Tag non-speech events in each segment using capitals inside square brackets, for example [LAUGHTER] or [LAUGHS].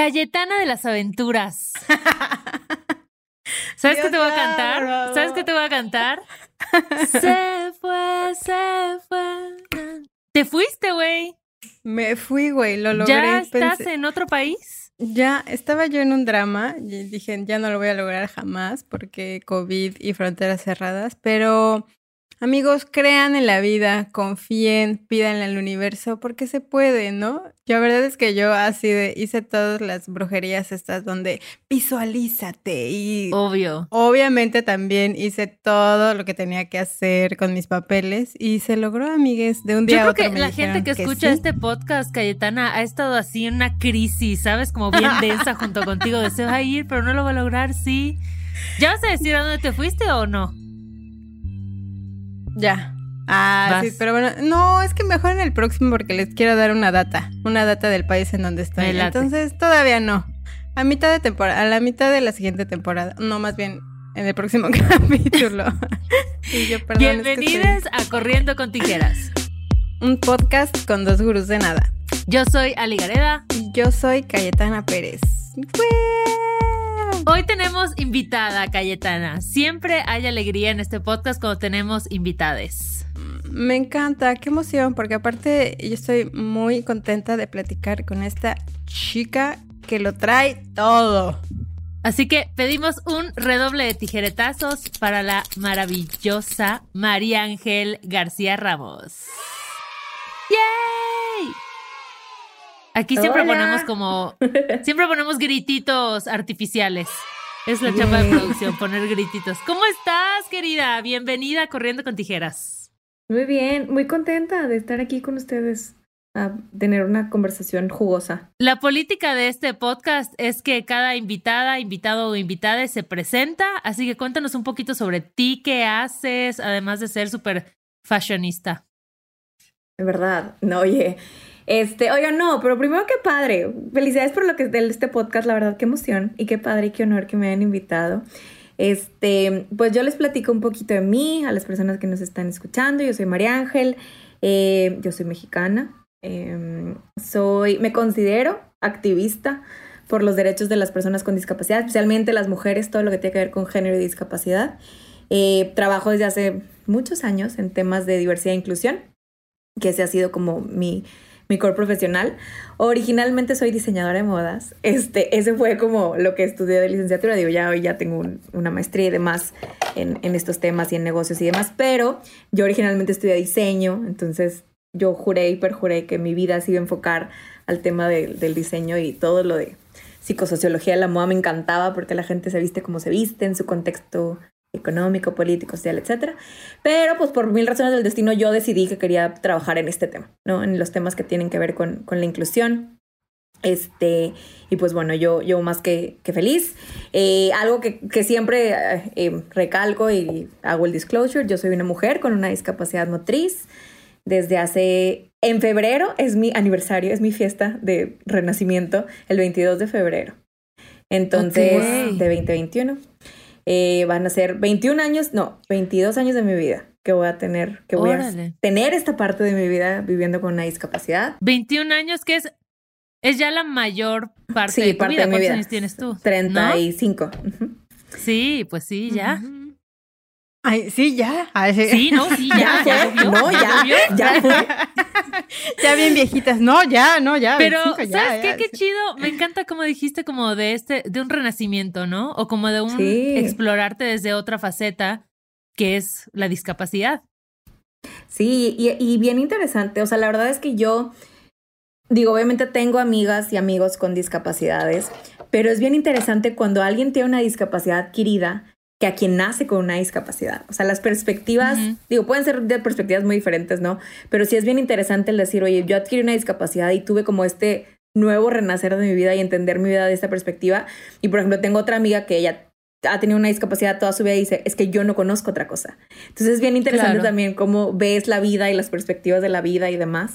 Cayetana de las Aventuras. [LAUGHS] ¿Sabes qué te voy a cantar? ¿Sabes qué te voy a cantar? se fue, se fue. Te fuiste, güey. Me fui, güey, lo logré. ¿Ya estás en otro país? Ya, estaba yo en un drama y dije, ya no lo voy a lograr jamás porque COVID y fronteras cerradas, pero Amigos, crean en la vida, confíen, pídanle al universo, porque se puede, ¿no? La verdad es que yo así de hice todas las brujerías estas donde visualízate y obvio. Obviamente también hice todo lo que tenía que hacer con mis papeles y se logró, amigues, de un día a otro. Yo creo que la gente que, escucha este podcast, Cayetana, ha estado así en una crisis, ¿sabes? Como bien [LAUGHS] densa junto contigo, de se va a ir, pero no lo va a lograr, sí. ¿Ya vas a decir a dónde te fuiste o no? Ya. Ah, sí, pero bueno, no, es que mejor en el próximo porque les quiero dar una data, una data del país en donde estoy. Entonces, todavía no. A mitad de temporada, a la mitad de la siguiente temporada, no, más bien en el próximo [LAUGHS] capítulo. [LAUGHS] Bienvenidos a Corriendo con Tijeras. Un podcast con dos gurús de nada. Yo soy Ali Gareda. Yo soy Cayetana Pérez. Hoy tenemos invitada, Cayetana. Siempre hay alegría en este podcast cuando tenemos invitades. Me encanta, qué emoción, porque aparte yo estoy muy contenta de platicar con esta chica que lo trae todo. Así que pedimos un redoble de tijeretazos para la maravillosa María Ángel García Ramos. ¡Yay! Aquí siempre ponemos como. [LAUGHS] Siempre ponemos grititos artificiales. Es la chapa de producción, poner grititos. ¿Cómo estás, querida? Bienvenida a Corriendo con Tijeras. Muy bien, muy contenta de estar aquí con ustedes a tener una conversación jugosa. La política de este podcast es que cada invitada, invitado o invitada se presenta, así que cuéntanos un poquito sobre ti, qué haces, además de ser súper fashionista. De verdad, no, oye, este, oiga, no, pero primero qué padre. Felicidades por lo que es de este podcast, la verdad, qué emoción y qué padre y qué honor que me hayan invitado. Este, pues yo les platico un poquito de mí, a las personas que nos están escuchando. Yo soy María Ángel, eh, yo soy mexicana, em, soy, me considero activista por los derechos de las personas con discapacidad, especialmente las mujeres, todo lo que tiene que ver con género y discapacidad. Eh, trabajo desde hace muchos años en temas de diversidad e inclusión, que ese ha sido como mi, mi core profesional. Originalmente soy diseñadora de modas. Este, ese fue como lo que estudié de licenciatura. Digo, ya hoy ya tengo una maestría y demás en, estos temas y en negocios y demás. Pero yo originalmente estudié diseño, entonces yo juré y perjuré que mi vida se iba a enfocar al tema del diseño y todo lo de psicosociología de la moda me encantaba porque la gente se viste como se viste en su contexto económico, político, social, etcétera. Pero pues por mil razones del destino yo decidí que quería trabajar en este tema, ¿no? En los temas que tienen que ver con, con la inclusión. Este, y pues bueno, yo, yo más que, que feliz. Eh, algo que, que siempre eh, recalco y hago el disclosure, yo soy una mujer con una discapacidad motriz. Desde hace, en febrero es mi aniversario, es mi fiesta de renacimiento, el 22 de febrero. Entonces, de 2021. Eh, van a ser 21 años, no, 22 años de mi vida que voy a tener, que voy a tener esta parte de mi vida viviendo con una discapacidad. 21 años que es, es ya la mayor parte de tu vida. ¿Cuántos años tienes tú? 35. Sí, pues sí, ya. Ay, sí, ya. sí. no, sí, ya. ya, [LAUGHS] no, ya, ya, ya [LAUGHS] bien viejitas. No, ya, no, ya. Pero, ¿sabes qué? Qué chido. Me encanta como dijiste, como de este, de un renacimiento, ¿no? O como de un explorarte desde otra faceta, que es la discapacidad. Sí, y, y bien interesante. O sea, la verdad es que yo, digo, obviamente tengo amigas y amigos con discapacidades, pero es bien interesante cuando alguien tiene una discapacidad adquirida que a quien nace con una discapacidad. O sea, las perspectivas, digo, pueden ser de perspectivas muy diferentes, ¿no? Pero sí es bien interesante el decir, oye, yo adquirí una discapacidad y tuve como este nuevo renacer de mi vida y entender mi vida de esta perspectiva. Y por ejemplo, tengo otra amiga que ella ha tenido una discapacidad toda su vida y dice, es que yo no conozco otra cosa. Entonces es bien interesante también cómo ves la vida y las perspectivas de la vida y demás.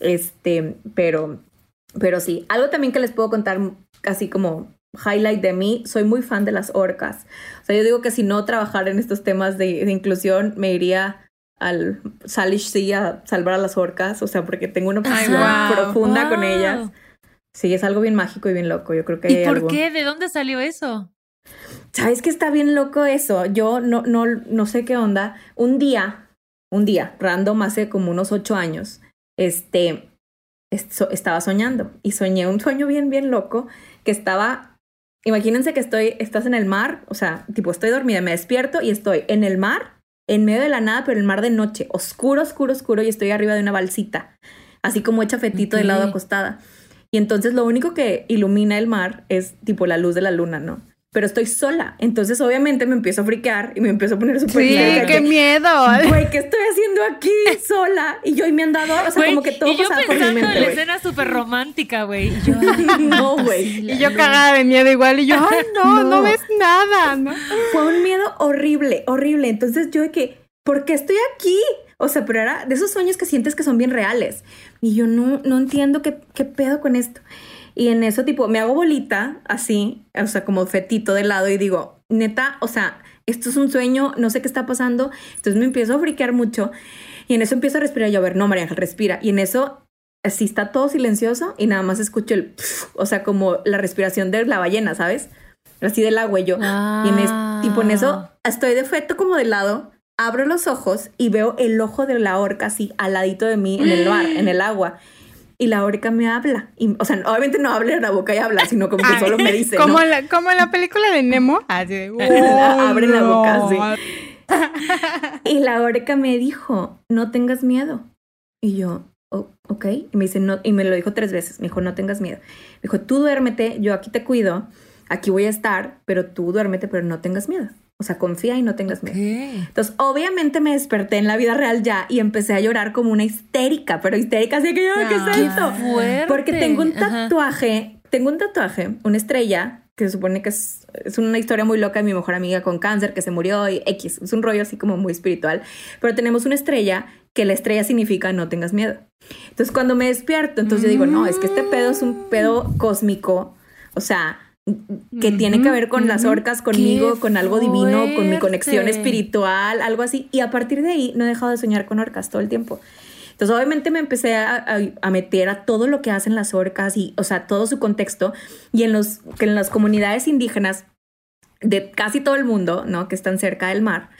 Este, pero, pero sí, algo también que les puedo contar casi como highlight de mí, soy muy fan de las orcas. O sea, yo digo que si no trabajara en estos temas de, inclusión, me iría al Salish Sea a salvar a las orcas, o sea, porque tengo una pasión profunda con ellas. Sí, es algo bien mágico y bien loco. Yo creo que ¿Y hay por algo. qué? ¿De dónde salió eso? ¿Sabes que está bien loco eso? Yo no, no, no sé qué onda. Un día, un día, random, hace como unos ocho años, este, esto- estaba soñando y soñé un sueño bien, bien loco que estaba, imagínense que estoy, estás en el mar, o sea, tipo estoy dormida, me despierto y estoy en el mar, en medio de la nada, pero el mar de noche, oscuro, oscuro, oscuro y estoy arriba de una balsita, así como hecha fetito de lado acostada. Y entonces lo único que ilumina el mar es tipo la luz de la luna, ¿no? Pero estoy sola, entonces obviamente me empiezo a friquear y me empiezo a poner súper Sí, qué que, miedo. [LAUGHS] Güey, ¿qué estoy haciendo aquí sola? Y yo y mi andador, o sea, Güey, como que todo y yo pasaba por mi pensando en mente, la escena súper romántica, güey. No, güey. Y yo [LAUGHS] cagada de miedo igual. Y yo, ay, [LAUGHS] no, no, No. ves nada, ¿no? Fue un miedo horrible, horrible. Entonces yo de que, ¿por qué estoy aquí? O sea, pero era de esos sueños que sientes que son bien reales. Y yo no, no entiendo qué, qué pedo con esto. Y en eso, tipo, me hago bolita, así, o sea, como fetito de lado y digo, neta, o sea, esto es un sueño, no sé qué está pasando. Entonces me empiezo a friquear mucho y en eso empiezo a respirar. Y yo, a ver, no, María Ángel, respira. Y en eso, así está todo silencioso y nada más escucho el, [SNIFFS] o sea, como la respiración de la ballena, ¿sabes? Así del agua y yo. Y en es- tipo en eso estoy de feto como de lado, abro los ojos y veo el ojo de la orca así al ladito de mí en el mar, en el agua. Y la orca me habla. Y, o sea, obviamente no habla en la boca y habla, sino como que Ay, solo me [LAUGHS] dice. como, ¿no? la, como en la película de Nemo. [LAUGHS] Así de, Abre la boca, sí. Y la orca me dijo, no tengas miedo. Y yo, "Oh, ok. Y me dice, no, y me lo dijo tres veces. Me dijo, no tengas miedo. Me dijo, tú duérmete, yo aquí te cuido, aquí voy a estar, pero tú duérmete, pero no tengas miedo. O sea, confía y no tengas miedo. Entonces, obviamente me desperté en la vida real ya y empecé a llorar como una histérica, pero histérica así que yo, ¿qué es Ay, esto? Porque tengo un Ajá. tatuaje, tengo un tatuaje, una estrella, que se supone que es, es una historia muy loca de mi mejor amiga con cáncer que se murió y X, es un rollo así como muy espiritual, pero tenemos una estrella que la estrella significa no tengas miedo. Entonces cuando me despierto, entonces yo digo, no, es que este pedo es un pedo cósmico, o sea, que tiene que ver con las orcas, conmigo, ¡Qué con algo divino, con mi conexión espiritual, algo así. Y a partir de ahí no he dejado de soñar con orcas todo el tiempo. Entonces, obviamente me empecé a, a- a meter a todo lo que hacen las orcas y, o sea, todo su contexto. Y en, los, que en las comunidades indígenas de casi todo el mundo, ¿no? Que están cerca del mar,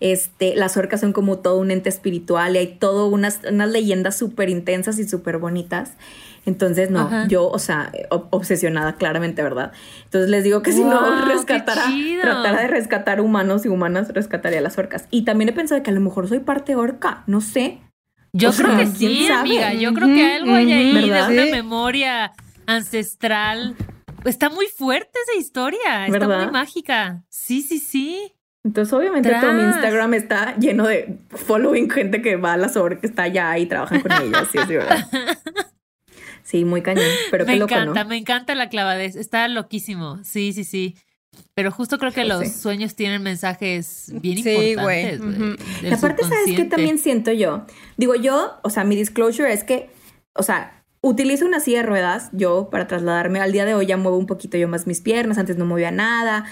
este, las orcas son como todo un ente espiritual y hay todo unas, unas leyendas súper intensas y súper bonitas. Entonces, no, Ajá. yo, o sea, ob- obsesionada, claramente, ¿verdad? Entonces les digo que si no rescatara, tratara de rescatar humanos y humanas, rescataría a las orcas. Y también he pensado que a lo mejor soy parte orca, no sé. Yo O creo sea, que ¿quién sí, sabe? amiga. Yo creo que algo hay ahí de una Sí. memoria ancestral. Está muy fuerte esa historia. Está ¿Verdad? muy mágica. Sí, sí, sí. Entonces, obviamente, todo mi Tras. Instagram está lleno de following gente que va a las orcas, que está allá y trabajan con ellas. Sí, sí, ¿verdad? [LAUGHS] Sí, muy cañón. Pero me qué loco, encanta, ¿no? me encanta la clavadez. Está loquísimo. Sí, sí, sí. Pero justo creo que los sí. sueños tienen mensajes bien Sí, importantes. güey, Y aparte, ¿sabes qué también siento yo? Digo, yo, o sea, mi disclosure es que, o sea, utilizo una silla de ruedas yo para trasladarme. Al día de hoy ya muevo un poquito yo más mis piernas, antes no movía nada.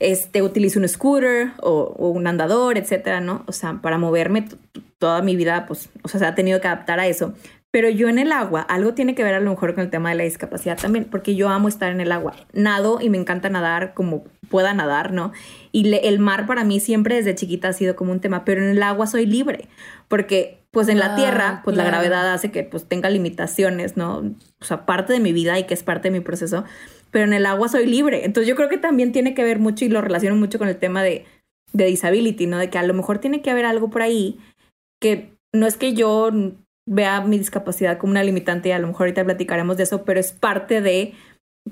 Este, utilizo un scooter o, o un andador, etcétera, ¿no? O sea, para moverme toda mi vida, pues, o sea, se ha tenido que adaptar a eso. Pero yo en el agua, algo tiene que ver a lo mejor con el tema de la discapacidad también, porque yo amo estar en el agua. Nado y me encanta nadar como pueda nadar, ¿no? Y le- el mar para mí siempre desde chiquita ha sido como un tema, pero en el agua soy libre, porque pues en la Ah, tierra, pues la gravedad hace que pues tenga limitaciones, ¿no? O sea, parte de mi vida y que es parte de mi proceso, pero en el agua soy libre. Entonces yo creo que también tiene que ver mucho y lo relaciono mucho con el tema de, de disability, ¿no? De que a lo mejor tiene que haber algo por ahí que no es que yo vea mi discapacidad como una limitante y a lo mejor ahorita platicaremos de eso, pero es parte de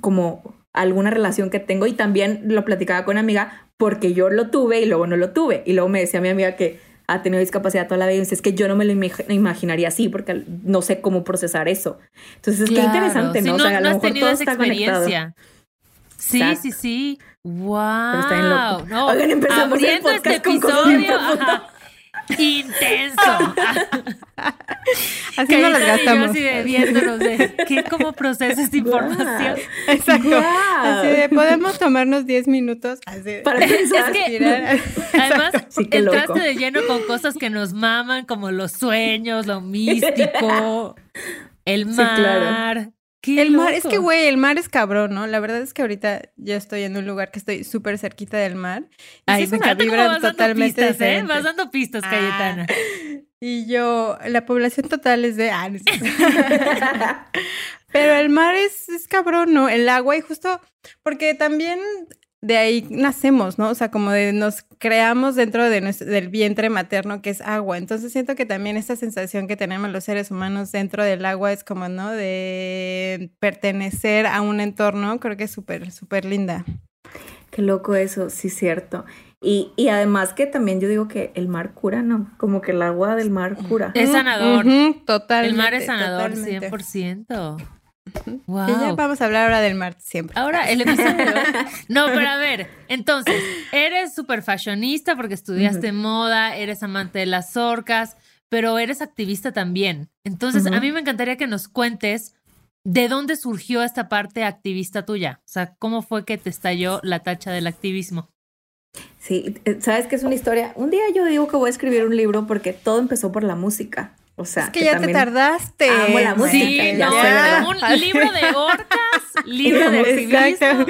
como alguna relación que tengo y también lo platicaba con amiga porque yo lo tuve y luego no lo tuve y luego me decía mi amiga que ha tenido discapacidad toda la vida y me dice, es que yo no me lo imag- imaginaría así porque no sé cómo procesar eso. Entonces es que interesante, Sí, ¿no? O sea, a no lo has mejor tenido todo esa está conectado. experiencia. Sí, Exacto. sí, sí. Wow. Pero está bien loco. No, Oigan, empezamos el abriendo este podcast con cosas bien episodio. Intenso. [LAUGHS] [LAUGHS] Así Que no las gastamos. así de viéndonos de ¿qué, cómo procesas esta información. Exacto. Guau. Así de, podemos tomarnos 10 minutos así Para pensar. que- respirar. [LAUGHS] Además, Sí, entraste loco. de lleno con cosas que nos maman, como los sueños, lo místico, [LAUGHS] el Sí, mar. El mar, es que, güey, el mar es cabrón, ¿no? La verdad es que ahorita yo estoy en un lugar que estoy súper cerquita del mar. Y sí, vibran totalmente pistas, ¿eh? Vas dando pistas, ah. Cayetana. Y yo, la población total es de... Ah, [LAUGHS] Pero el mar es, es cabrón, ¿no? El agua y justo porque también de ahí nacemos, ¿no? O sea, como de nos creamos dentro de del vientre materno que es agua. Entonces siento que también esta sensación que tenemos los seres humanos dentro del agua es como, ¿no? De pertenecer a un entorno, creo que es súper, súper linda. Qué loco eso, sí, cierto. Y, y, además que también yo digo que el mar cura, ¿no? Como que el agua del mar cura. Es sanador. total. El mar es sanador, 100%. Wow. Y ya vamos a hablar ahora del mar siempre. Ahora el episodio. no, pero a ver, entonces, eres súper fashionista porque estudiaste moda, eres amante de las orcas, pero eres activista también. Entonces, a mí me encantaría que nos cuentes de dónde surgió esta parte activista tuya. O sea, ¿cómo fue que te estalló la tacha del activismo? Sí, eh, sabes que es una historia. Un día yo digo que voy a escribir un libro porque todo empezó por la música. O sea, es que, ya te tardaste. Amo la música. Sí, no, un libro de orcas, [LAUGHS] libro de activismo.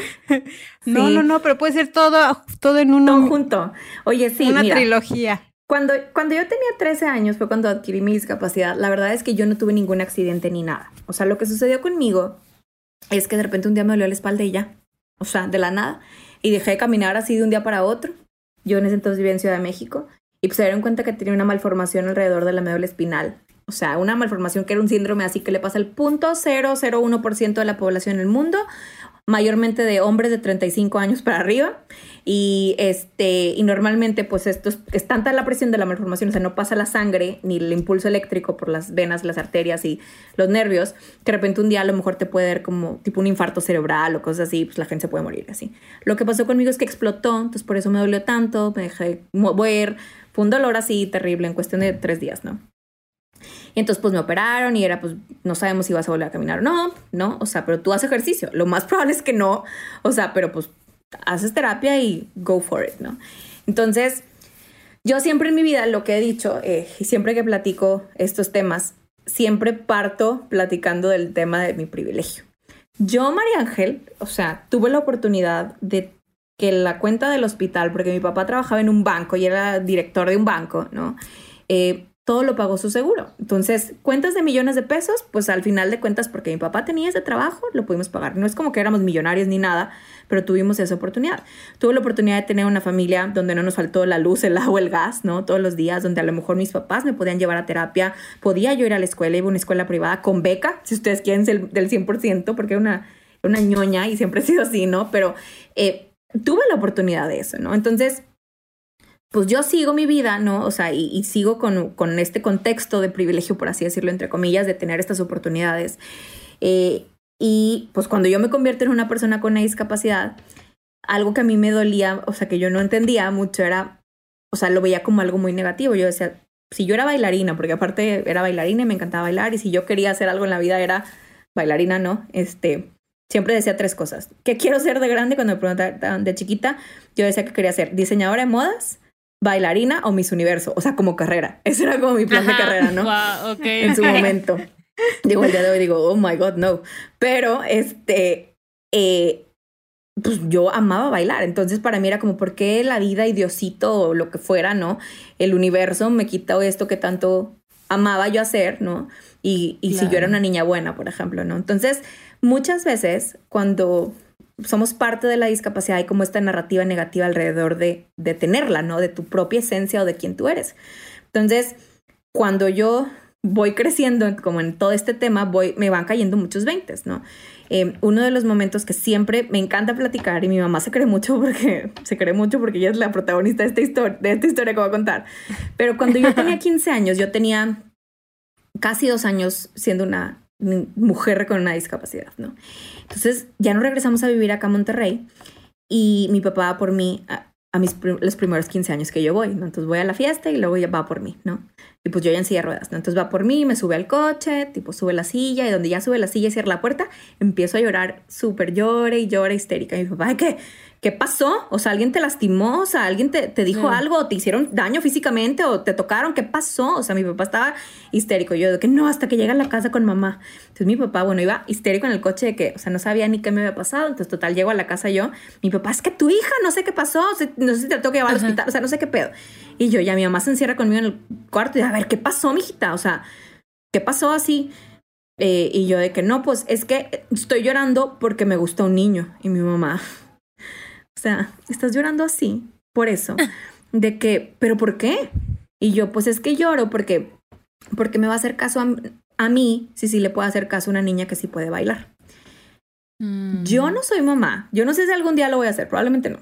No, no, no, pero puede ser todo, todo en uno. Todo junto. Oye, sí. Una trilogía. Cuando, cuando yo tenía 13 años fue cuando adquirí mi discapacidad. La verdad es que yo no tuve ningún accidente ni nada. O sea, lo que sucedió conmigo es que de repente un día me dolió la espalda y ya. O sea, de la nada. Y dejé de caminar así de un día para otro. Yo en ese entonces vivía en Ciudad de México y pues se dieron cuenta que tenía una malformación alrededor de la médula espinal. O sea, una malformación que era un síndrome así que le pasa al punto 001% de la población en el mundo, mayormente de hombres de 35 años para arriba. Y este, y normalmente, pues esto es, tanta la presión de la malformación, o sea, no pasa la sangre ni el impulso eléctrico por las venas, las arterias y los nervios, que de repente un día a lo mejor te puede dar como tipo un infarto cerebral o cosas así, pues la gente se puede morir así. Lo que pasó conmigo es que explotó, entonces por eso me dolió tanto, me dejé mover, fue un dolor así terrible en cuestión de tres días, ¿no? Y entonces pues me operaron y era pues no sabemos si vas a volver a caminar o no, ¿no? O sea, pero tú haces ejercicio. Lo más [LAUGHS] probable es que no, o sea, pero pues haces terapia y go for it, ¿no? Entonces, yo siempre en mi vida lo que he dicho, eh, y siempre que platico estos temas, siempre parto platicando del tema de mi privilegio. Yo, María Ángel, o sea, tuve la oportunidad de que la cuenta del hospital, porque mi papá trabajaba en un banco y era director de un banco, ¿no? Eh, todo lo pagó su seguro. Entonces, cuentas de millones de pesos, pues al final de cuentas, porque mi papá tenía ese trabajo, lo pudimos pagar. No es como que éramos millonarios ni nada, pero tuvimos esa oportunidad. Tuve la oportunidad de tener una familia donde no nos faltó la luz, el agua, el gas, ¿no? Todos los días, donde a lo mejor mis papás me podían llevar a terapia, podía yo ir a la escuela, iba a una escuela privada con beca, si ustedes quieren del 100%, porque era una, una ñoña y siempre he sido así, ¿no? Pero eh, tuve la oportunidad de eso, ¿no? Entonces, pues yo sigo mi vida, ¿no? O sea, y, sigo con, con, este contexto de privilegio, por así decirlo, entre comillas, de tener estas oportunidades. Eh, y pues cuando yo me convierto en una persona con una discapacidad, algo que a mí me dolía, o sea, que yo no entendía mucho era, o sea, lo veía como algo muy negativo. Yo decía, si yo era bailarina, porque aparte era bailarina y me encantaba bailar, y si yo quería hacer algo en la vida era bailarina, ¿no? Este, siempre decía tres cosas. ¿Qué quiero ser de grande? Cuando me preguntaban de chiquita, yo decía que quería ser diseñadora de modas, bailarina o Miss Universo, o sea, como carrera. [LAUGHS] Ese era como mi plan de carrera, ¿no? En su [LAUGHS] momento. Digo, el día de hoy digo, oh my God, no. Pero, este, eh, pues yo amaba bailar. Entonces, para mí era como, ¿por qué la vida y Diosito o lo que fuera, ¿no? El universo me quita esto que tanto amaba yo hacer, ¿no? Y, y si yo era una niña buena, por ejemplo, ¿no? Entonces, muchas veces cuando somos parte de la discapacidad, hay como esta narrativa negativa alrededor de, de tenerla, ¿no? De tu propia esencia o de quién tú eres. Entonces, cuando yo voy creciendo como en todo este tema, voy, me van cayendo muchos veintes, ¿no? Eh, uno de los momentos que siempre me encanta platicar y mi mamá se cree mucho porque se cree mucho porque ella es la protagonista de esta historia, de esta historia que voy a contar. Pero cuando yo tenía [LAUGHS] 15 años, yo tenía casi dos años siendo una mujer con una discapacidad, ¿no? Entonces ya no regresamos a vivir acá a Monterrey y mi papá va por mí a, mis los primeros 15 años que yo voy, ¿no? Entonces voy a la fiesta y luego ya va por mí, ¿no? Y pues yo ya en silla de ruedas, ¿no? Entonces va por mí, me sube al coche, tipo sube la silla y donde ya sube la silla y cierra la puerta, empiezo a llorar súper llore y llora histérica. Y mi papá, ¿qué? ¿Qué pasó? O sea, alguien te lastimó, o sea, alguien te, dijo algo, o te hicieron daño físicamente, o te tocaron, ¿qué pasó? O sea, mi papá estaba histérico. Yo de que no, hasta que llega a la casa con mamá. Entonces mi papá, bueno, iba histérico en el coche de que, o sea, no sabía ni qué me había pasado. Entonces, total, llego a la casa yo, mi papá, es que tu hija, no sé qué pasó, no sé si te tengo que llevar al hospital, o sea, no sé qué pedo. Y yo, ya mi mamá se encierra conmigo en el cuarto y a ver, ¿qué pasó, mijita? O sea, ¿qué pasó así? Eh, y yo de que no, pues es que estoy llorando porque me gusta un niño. Y mi mamá, o sea, estás llorando así, por eso. De que, ¿pero por qué? Y yo, pues es que lloro porque, porque me va a hacer caso a, mí, si sí le puedo hacer caso a una niña que sí puede bailar. Yo mm. no soy mamá. Yo no sé si algún día lo voy a hacer, probablemente no.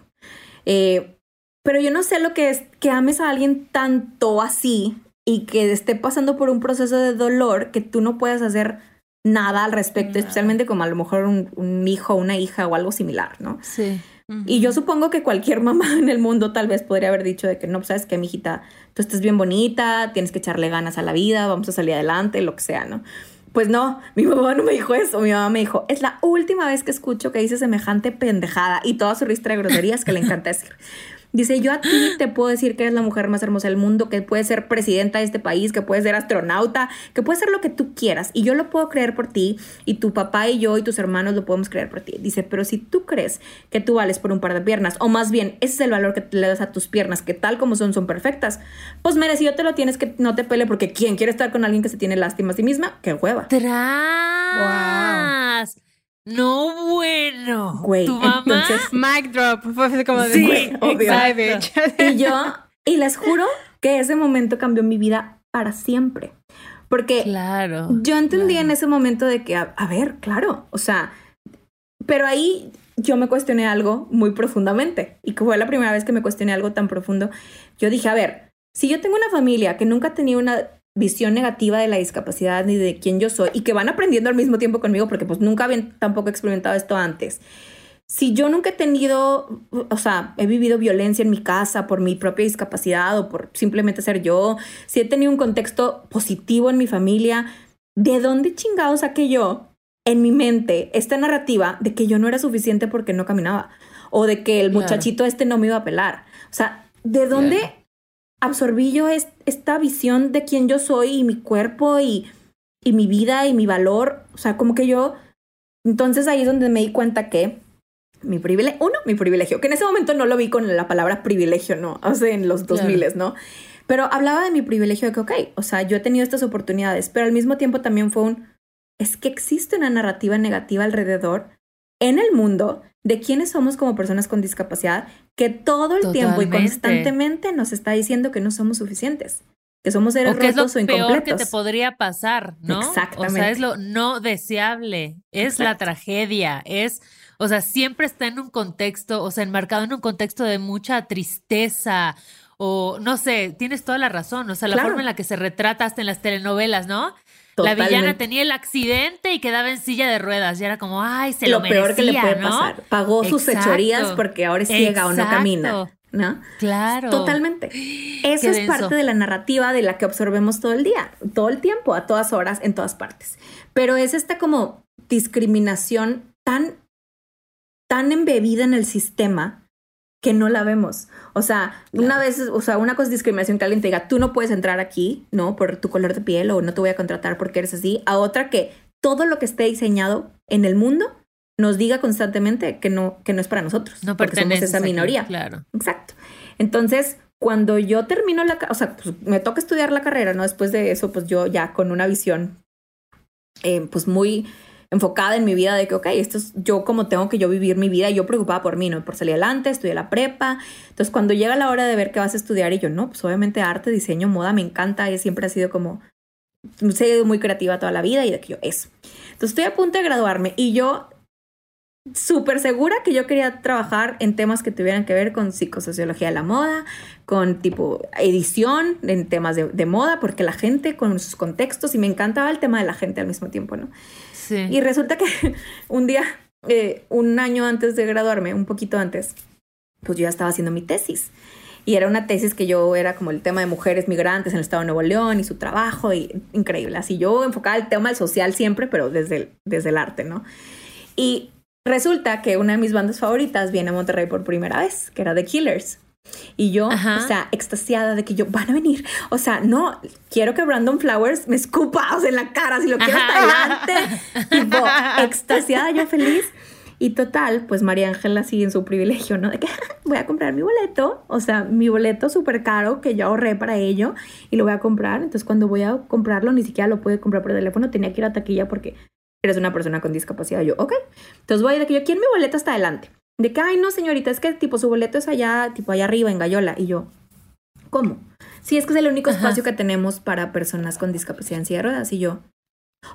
Eh, pero yo no sé lo que es que ames a alguien tanto así y que esté pasando por un proceso de dolor que tú no puedes hacer nada al respecto, especialmente como a lo mejor un, un hijo, una hija o algo similar, ¿no? Sí. Y yo supongo que cualquier [LAUGHS] mamá en el mundo tal vez podría haber dicho de que no, pues, sabes que, mijita, tú estás bien bonita, tienes que echarle ganas a la vida, vamos a salir adelante, lo que sea, ¿no? Pues no, mi mamá no me dijo eso, mi mamá me dijo, es la última vez que escucho que dice semejante pendejada y toda su ristra de groserías que le encanta decir. Dice, yo a ti [GASPS] te puedo decir que eres la mujer más hermosa del mundo, que puedes ser presidenta de este país, que puedes ser astronauta, que puedes ser lo que tú quieras. Y yo lo puedo creer por ti, y tu papá y yo y tus hermanos lo podemos creer por ti. Dice, pero si tú crees que tú vales por un par de piernas, o más bien, ese es el valor que le das a tus piernas, que tal como son, son perfectas, pues merecido te lo tienes que no te pele, porque ¿quién quiere estar con alguien que se tiene lástima a sí misma? ¡Qué hueva! ¡Tras! No, bueno. Güey, ¿Tu mamá? Entonces, mic drop. Fue como de, sí, obvio. y yo, y les juro que ese momento cambió mi vida para siempre. Porque claro, yo entendí en ese momento de que, a, ver, claro, o sea, pero ahí yo me cuestioné algo muy profundamente. Y que fue la primera vez que me cuestioné algo tan profundo. Yo dije, a ver, si yo tengo una familia que nunca tenido una visión negativa de la discapacidad ni de quién yo soy y que van aprendiendo al mismo tiempo conmigo porque pues nunca habían tampoco experimentado esto antes. Si yo nunca he tenido, o sea, he vivido violencia en mi casa por mi propia discapacidad o por simplemente ser yo, si he tenido un contexto positivo en mi familia, ¿de dónde chingado saqué yo en mi mente esta narrativa de que yo no era suficiente porque no caminaba? O de que el muchachito este no me iba a pelar. O sea, ¿de dónde absorbí yo esta visión de quién yo soy y mi cuerpo y, y mi vida y mi valor. O sea, como que yo... Entonces ahí es donde me di cuenta que mi privilegio, uno, mi privilegio, que en ese momento no lo vi con la palabra privilegio, ¿no? O sea, en los 2000, ¿no? Pero hablaba de mi privilegio de que, ok, o sea, yo he tenido estas oportunidades, pero al mismo tiempo también fue un, es que existe una narrativa negativa alrededor en el mundo de quiénes somos como personas con discapacidad que todo el tiempo y constantemente nos está diciendo que no somos suficientes, que somos seres o que rotos es lo peor que te podría pasar, ¿no? Exactamente. O sea, es lo no deseable, es la tragedia, es, o sea, siempre está en un contexto, o sea, enmarcado en un contexto de mucha tristeza o no sé, tienes toda la razón, o sea, la forma en la que se retrata hasta en las telenovelas, ¿no? La villana tenía el accidente y quedaba en silla de ruedas. Y era como, ay, se lo, lo peor que le puede pasar. Pagó sus hechorías porque ahora es ciega o no camina. ¿No? Claro. Totalmente. [GASPS] Eso es parte de la narrativa de la que absorbemos todo el día, todo el tiempo, a todas horas, en todas partes. Pero es esta como discriminación tan, tan embebida en el sistema que no la vemos. O sea, una vez, o sea, una cosa es discriminación que alguien te diga, tú no puedes entrar aquí, ¿no? Por tu color de piel o no te voy a contratar porque eres así. A otra que todo lo que esté diseñado en el mundo nos diga constantemente que no, que no es para nosotros. No pertenece a esa minoría. claro. Exacto. Entonces, cuando yo termino la, o sea, pues me toca estudiar la carrera, ¿no? Después de eso, pues yo ya con una visión, eh, pues muy enfocada en mi vida de que, ok, esto es yo como tengo que yo vivir mi vida y yo preocupada por mí, ¿no? Por salir adelante, estudié la prepa. Entonces, cuando llega la hora de ver qué vas a estudiar y yo, no, pues obviamente arte, diseño, moda, me encanta y siempre ha sido como, he sido muy creativa toda la vida y de que yo, eso. Entonces, estoy a punto de graduarme y yo súper segura que yo quería trabajar en temas que tuvieran que ver con psicosociología de la moda, con tipo edición en temas de, de, moda, porque la gente con sus contextos y me encantaba el tema de la gente al mismo tiempo, ¿no? Y resulta que [LAUGHS] un día, eh, un año antes de graduarme, un poquito antes, pues yo ya estaba haciendo mi tesis. Y era una tesis que yo era como el tema de mujeres migrantes en el estado de Nuevo León y su trabajo, y increíble. Así yo enfocaba el tema del social siempre, pero desde el, desde el arte, ¿no? Y resulta que una de mis bandas favoritas viene a Monterrey por primera vez, que era The Killers. Y yo, o sea, extasiada de que yo van a venir. O sea, no, quiero que Brandon Flowers me escupa en la cara si lo quiero hasta adelante. tipo, [LAUGHS] extasiada, yo feliz. Y total, pues María Ángela sigue en su privilegio, ¿no? De que voy a comprar mi boleto, o sea, mi boleto súper caro que yo ahorré para ello y lo voy a comprar. Entonces, cuando voy a comprarlo, ni siquiera lo pude comprar por teléfono, tenía que ir a taquilla porque eres una persona con discapacidad. Yo, ok. Entonces voy a de que yo quiero mi boleto hasta adelante. De que, ay, no, señorita, es que tipo su boleto es allá, tipo allá arriba, en Gallola. Y yo, ¿cómo? Sí, es que es el único espacio que tenemos para personas con discapacidad en silla de ruedas. Y yo,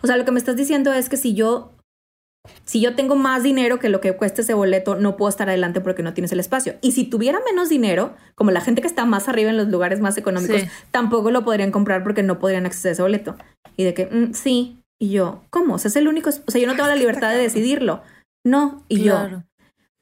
o sea, lo que me estás diciendo es que si yo si yo tengo más dinero que lo que cuesta ese boleto, no puedo estar adelante porque no tienes el espacio. Y si tuviera menos dinero, como la gente que está más arriba en los lugares más económicos, tampoco lo podrían comprar porque no podrían acceder a ese boleto. Y de que, mm, sí. Y yo, ¿cómo? O sea, es el único, o sea, yo no tengo la libertad de decidirlo. No. Y yo,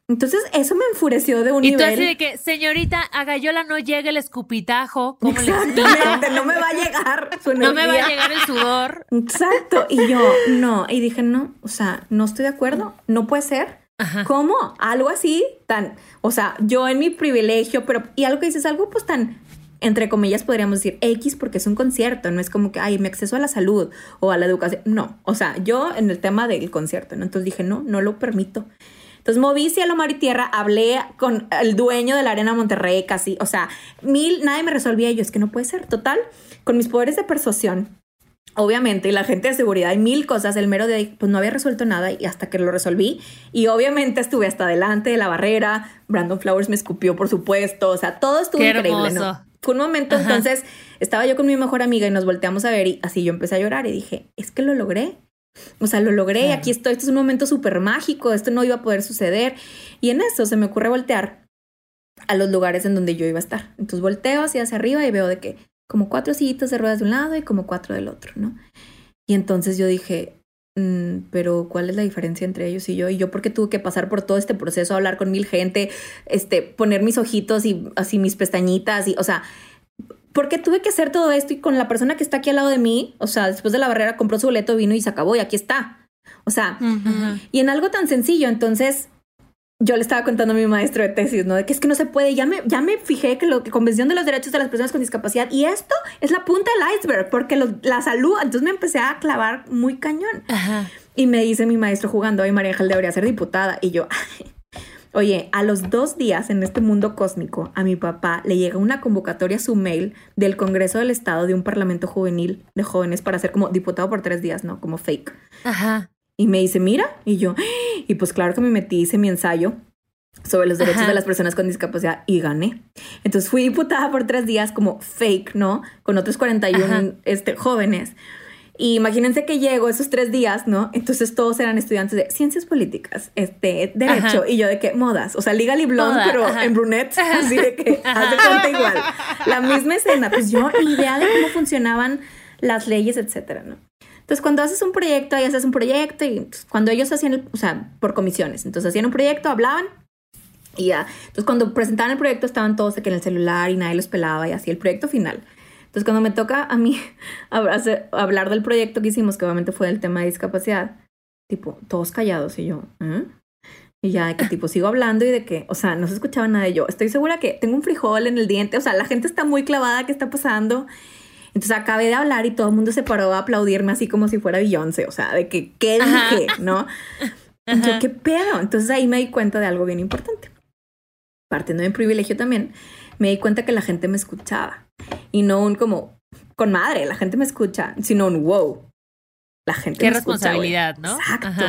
entonces, eso me enfureció de un y nivel. Y tú así de que, señorita, a Gallola no llega el escupitajo. ¿cómo Exactamente, no me va a llegar su No me va a llegar el sudor. Exacto. Y yo, no. Y dije, no, o sea, no estoy de acuerdo. No puede ser. ¿Cómo? Algo así tan, o sea, yo en mi privilegio, pero, y algo que dices, algo pues tan, entre comillas, podríamos decir X porque es un concierto, no es como que, ay, me acceso a la salud o a la educación. No, o sea, yo en el tema del concierto, ¿no? Entonces dije, no, no lo permito. Entonces moví cielo, mar y tierra, hablé con el dueño de la Arena Monterrey casi, o sea, mil, nadie me resolvía yo, es que no puede ser, total, con mis poderes de persuasión. Obviamente, y la gente de seguridad y mil cosas, el mero de pues no había resuelto nada y hasta que lo resolví. Y obviamente estuve hasta adelante de la barrera. Brandon Flowers me escupió, por supuesto. O sea, todo estuvo increíble, ¿no? Fue un momento, entonces estaba yo con mi mejor amiga y nos volteamos a ver y así yo empecé a llorar y dije, es que lo logré. O sea, lo logré, aquí estoy, esto es un momento súper mágico, esto no iba a poder suceder. Y en eso se me ocurre voltear a los lugares en donde yo iba a estar. Entonces volteo hacia, hacia arriba y veo de que como cuatro sillitas de ruedas de un lado y como cuatro del otro, ¿no? Y entonces yo dije, mm, pero ¿cuál es la diferencia entre ellos y yo? Y yo porque tuve que pasar por todo este proceso, hablar con mil gente, este, poner mis ojitos y así mis pestañitas y, o sea, porque tuve que hacer todo esto y con la persona que está aquí al lado de mí, o sea, después de la barrera compró su boleto, vino y se acabó y aquí está. O sea, y en algo tan sencillo, entonces yo le estaba contando a mi maestro de tesis, ¿no? De que es que no se puede, ya me, ya me fijé que lo que Convención de los Derechos de las Personas con Discapacidad y esto es la punta del iceberg, porque la salud, entonces me empecé a clavar muy cañón. Y me dice mi maestro jugando, ay, María Ángel debería ser diputada. Y yo, Oye, a los dos días en este mundo cósmico, a mi papá le llega una convocatoria a su mail del Congreso del Estado de un Parlamento Juvenil de jóvenes para ser como diputado por tres días, ¿no? Como fake. Ajá. Y me dice, mira, y yo, y pues claro que me metí, hice mi ensayo sobre los derechos de las personas con discapacidad y gané. Entonces fui diputada por tres días como fake, ¿no? Con otros 41 este, jóvenes. Y imagínense que llego esos tres días, ¿no? Entonces todos eran estudiantes de ciencias políticas, este, derecho, y yo de que modas, o sea, Legally Blonde, pero en brunette, así de que [LAUGHS] hace cuenta igual. La misma escena, pues yo ni idea de cómo funcionaban las leyes, etcétera, ¿no? Entonces, cuando haces un proyecto, ahí haces un proyecto y pues, cuando ellos hacían, el, o sea, por comisiones, entonces hacían un proyecto, hablaban y ya. Entonces, cuando presentaban el proyecto, estaban todos aquí en el celular y nadie los pelaba y así el proyecto final. Entonces, cuando me toca a mí [LAUGHS] hablar del proyecto que hicimos, que obviamente fue el tema de discapacidad, tipo, todos callados y yo, ¿eh? Y ya de que tipo sigo hablando y de que, o sea, no se escuchaba nada de yo. Estoy segura que tengo un frijol en el diente, o sea, la gente está muy clavada, ¿qué está pasando? Entonces acabé de hablar y todo el mundo se paró a aplaudirme así como si fuera Beyoncé, o sea, de que, ¿qué dije? ¿No? [LAUGHS] yo, ¿qué pedo? Entonces ahí me di cuenta de algo bien importante. Partiendo de mi privilegio también, me di cuenta que la gente me escuchaba y no un como con madre, la gente me escucha, sino un wow. La gente Qué responsabilidad, ¿no? Exacto.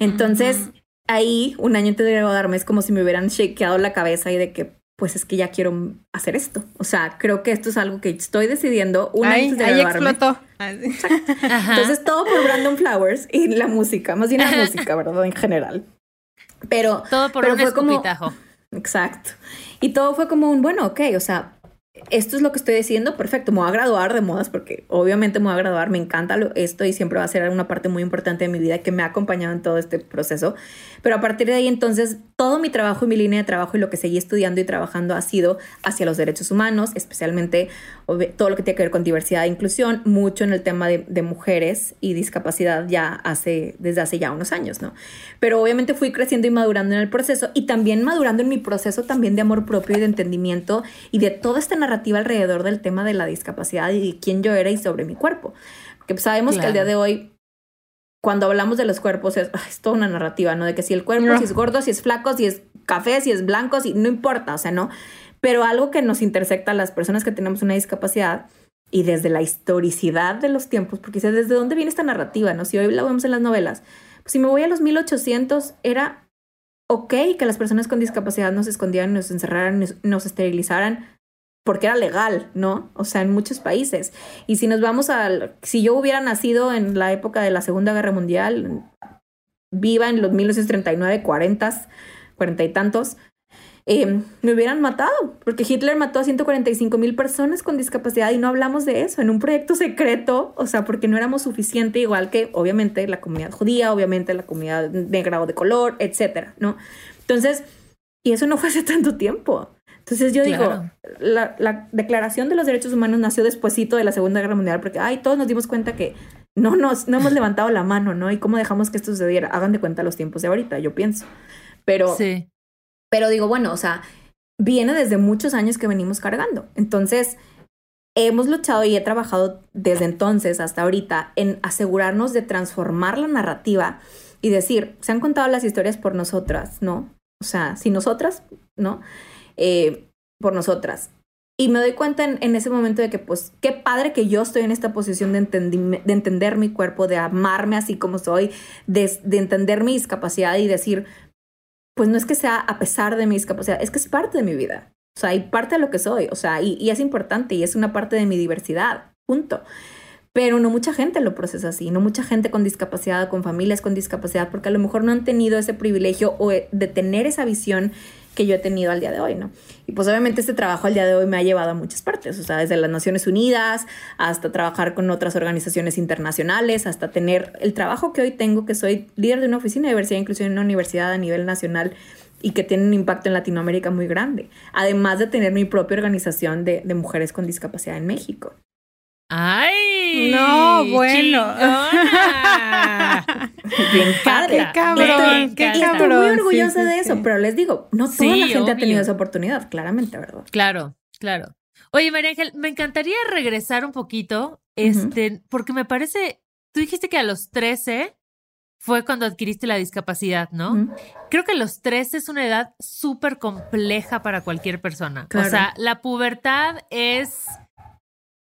Entonces, ahí, un año antes de graduarme, es como si me hubieran shakeado la cabeza y de que, pues es que ya quiero hacer esto. O sea, creo que esto es algo que estoy decidiendo un año antes de ahí explotó. [LAUGHS] Entonces, todo por Brandon Flowers y la música, más bien la música, ¿verdad? En general. Pero. Todo por un escupitajo. exacto. Y todo fue como un, bueno, ok, o sea, esto es lo que estoy diciendo, perfecto, me voy a graduar de modas porque obviamente me voy a graduar, me encanta esto y siempre va a ser una parte muy importante de mi vida que me ha acompañado en todo este proceso. Pero a partir de ahí entonces todo mi trabajo y mi línea de trabajo y lo que seguí estudiando y trabajando ha sido hacia los derechos humanos, especialmente todo lo que tiene que ver con diversidad e inclusión, mucho en el tema de, de mujeres y discapacidad ya hace, desde hace ya unos años, ¿no? Pero obviamente fui creciendo y madurando en el proceso y también madurando en mi proceso también de amor propio y de entendimiento y de toda esta narrativa alrededor del tema de la discapacidad y de quién yo era y sobre mi cuerpo. Porque sabemos que al día de hoy, cuando hablamos de los cuerpos, es, es, toda una narrativa, ¿no? De que si el cuerpo, si es gordo, si es flaco, si es café, si es blanco, si no importa, o sea, ¿no? Pero algo que nos intersecta a las personas que tenemos una discapacidad y desde la historicidad de los tiempos, porque dice, ¿desde dónde viene esta narrativa? ¿no? Si hoy la vemos en las novelas, pues si me voy a los 1800, era ok que las personas con discapacidad nos escondieran, nos encerraran, nos, esterilizaran, porque era legal, ¿no? O sea, en muchos países. Y si nos vamos a, si yo hubiera nacido en la época de la Segunda Guerra Mundial, viva en los 1939, 40, cuarenta y tantos, eh, me hubieran matado, porque Hitler mató a 145 mil personas con discapacidad y no hablamos de eso en un proyecto secreto, o sea, porque no éramos suficiente, igual que obviamente la comunidad judía, obviamente la comunidad negra o de color, etcétera, ¿no? Entonces, y eso no fue hace tanto tiempo. Entonces yo digo, la, la, Declaración de los Derechos Humanos nació despuesito de la Segunda Guerra Mundial, porque, ay, todos nos dimos cuenta que no, nos, no hemos levantado la mano, ¿no? Y cómo dejamos que esto sucediera. Hagan de cuenta los tiempos de ahorita, yo pienso. Pero sí. Pero digo, bueno, o sea, viene desde muchos años que venimos cargando. Entonces, hemos luchado y he trabajado desde entonces hasta ahorita en asegurarnos de transformar la narrativa y decir, se han contado las historias por nosotras, ¿no? O sea, si nosotras, ¿no? Eh, por nosotras. Y me doy cuenta en, ese momento de que, pues, qué padre que yo estoy en esta posición de, de entender mi cuerpo, de amarme así como soy, de, de entender mi discapacidad y decir, pues no es que sea a pesar de mi discapacidad, es que es parte de mi vida. O sea, y parte de lo que soy. O sea, y, y es importante y es una parte de mi diversidad. Punto. Pero no mucha gente lo procesa así, no mucha gente con discapacidad, con familias con discapacidad, porque a lo mejor no han tenido ese privilegio o de tener esa visión que yo he tenido al día de hoy, ¿no? Y pues obviamente este trabajo al día de hoy me ha llevado a muchas partes, o sea, desde las Naciones Unidas hasta trabajar con otras organizaciones internacionales, hasta tener el trabajo que hoy tengo, que soy líder de una oficina de diversidad e inclusión en una universidad a nivel nacional y que tiene un impacto en Latinoamérica muy grande, además de tener mi propia organización de, de mujeres con discapacidad en México. ¡Ay! No, bueno. Bien [LAUGHS] padre. Qué cabrón, qué y estoy muy orgullosa de eso, pero les digo, no toda la gente ha tenido esa oportunidad, claramente, ¿verdad? Claro, claro. Oye, María Ángel, me encantaría regresar un poquito, este, porque me parece, tú dijiste que a los 13 fue cuando adquiriste la discapacidad, ¿no? Creo que los 13 es una edad súper compleja para cualquier persona. O sea, la pubertad es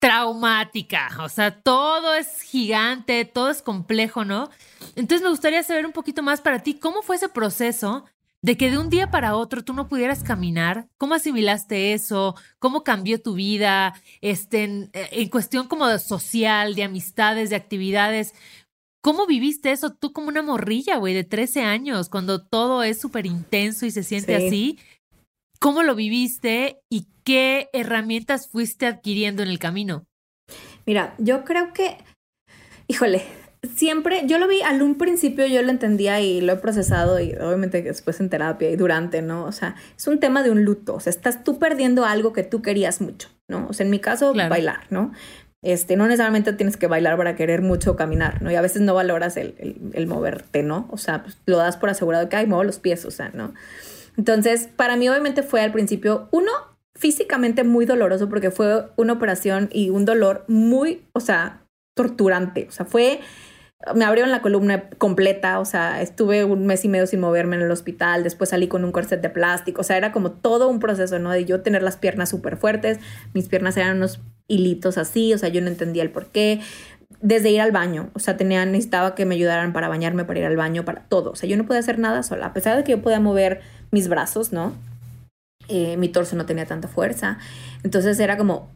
traumática, o sea, todo es gigante, todo es complejo, ¿no? Entonces me gustaría saber un poquito más para ti, ¿cómo fue ese proceso de que de un día para otro tú no pudieras caminar? ¿Cómo asimilaste eso? ¿Cómo cambió tu vida? Este, en, en cuestión como de social, de amistades, de actividades. ¿Cómo viviste eso tú como una morrilla, güey, de 13 años, cuando todo es súper intenso y se siente así? ¿Cómo lo viviste y qué herramientas fuiste adquiriendo en el camino? Mira, yo creo que, híjole, siempre, yo lo vi al un principio, yo lo entendía y lo he procesado y obviamente después en terapia y durante, ¿no? O sea, es un tema de un luto, o sea, estás tú perdiendo algo que tú querías mucho, ¿no? O sea, en mi caso, bailar, ¿no? Este, no necesariamente tienes que bailar para querer mucho caminar, ¿no? Y a veces no valoras el, el, moverte, ¿no? O sea, pues, lo das por asegurado que, ay, muevo los pies, o sea, ¿no? Entonces, para mí obviamente fue al principio, uno, físicamente muy doloroso porque fue una operación y un dolor muy, o sea, torturante. O sea, fue, me abrieron la columna completa, o sea, estuve un mes y medio sin moverme en el hospital, después salí con un corset de plástico, o sea, era como todo un proceso, ¿no? De yo tener las piernas súper fuertes, mis piernas eran unos hilitos así, o sea, yo no entendía el por qué desde ir al baño, o sea, tenía, necesitaba que me ayudaran para bañarme, para ir al baño, para todo, o sea, yo no podía hacer nada sola, a pesar de que yo podía mover mis brazos, ¿no? Eh, mi torso no tenía tanta fuerza, entonces era como,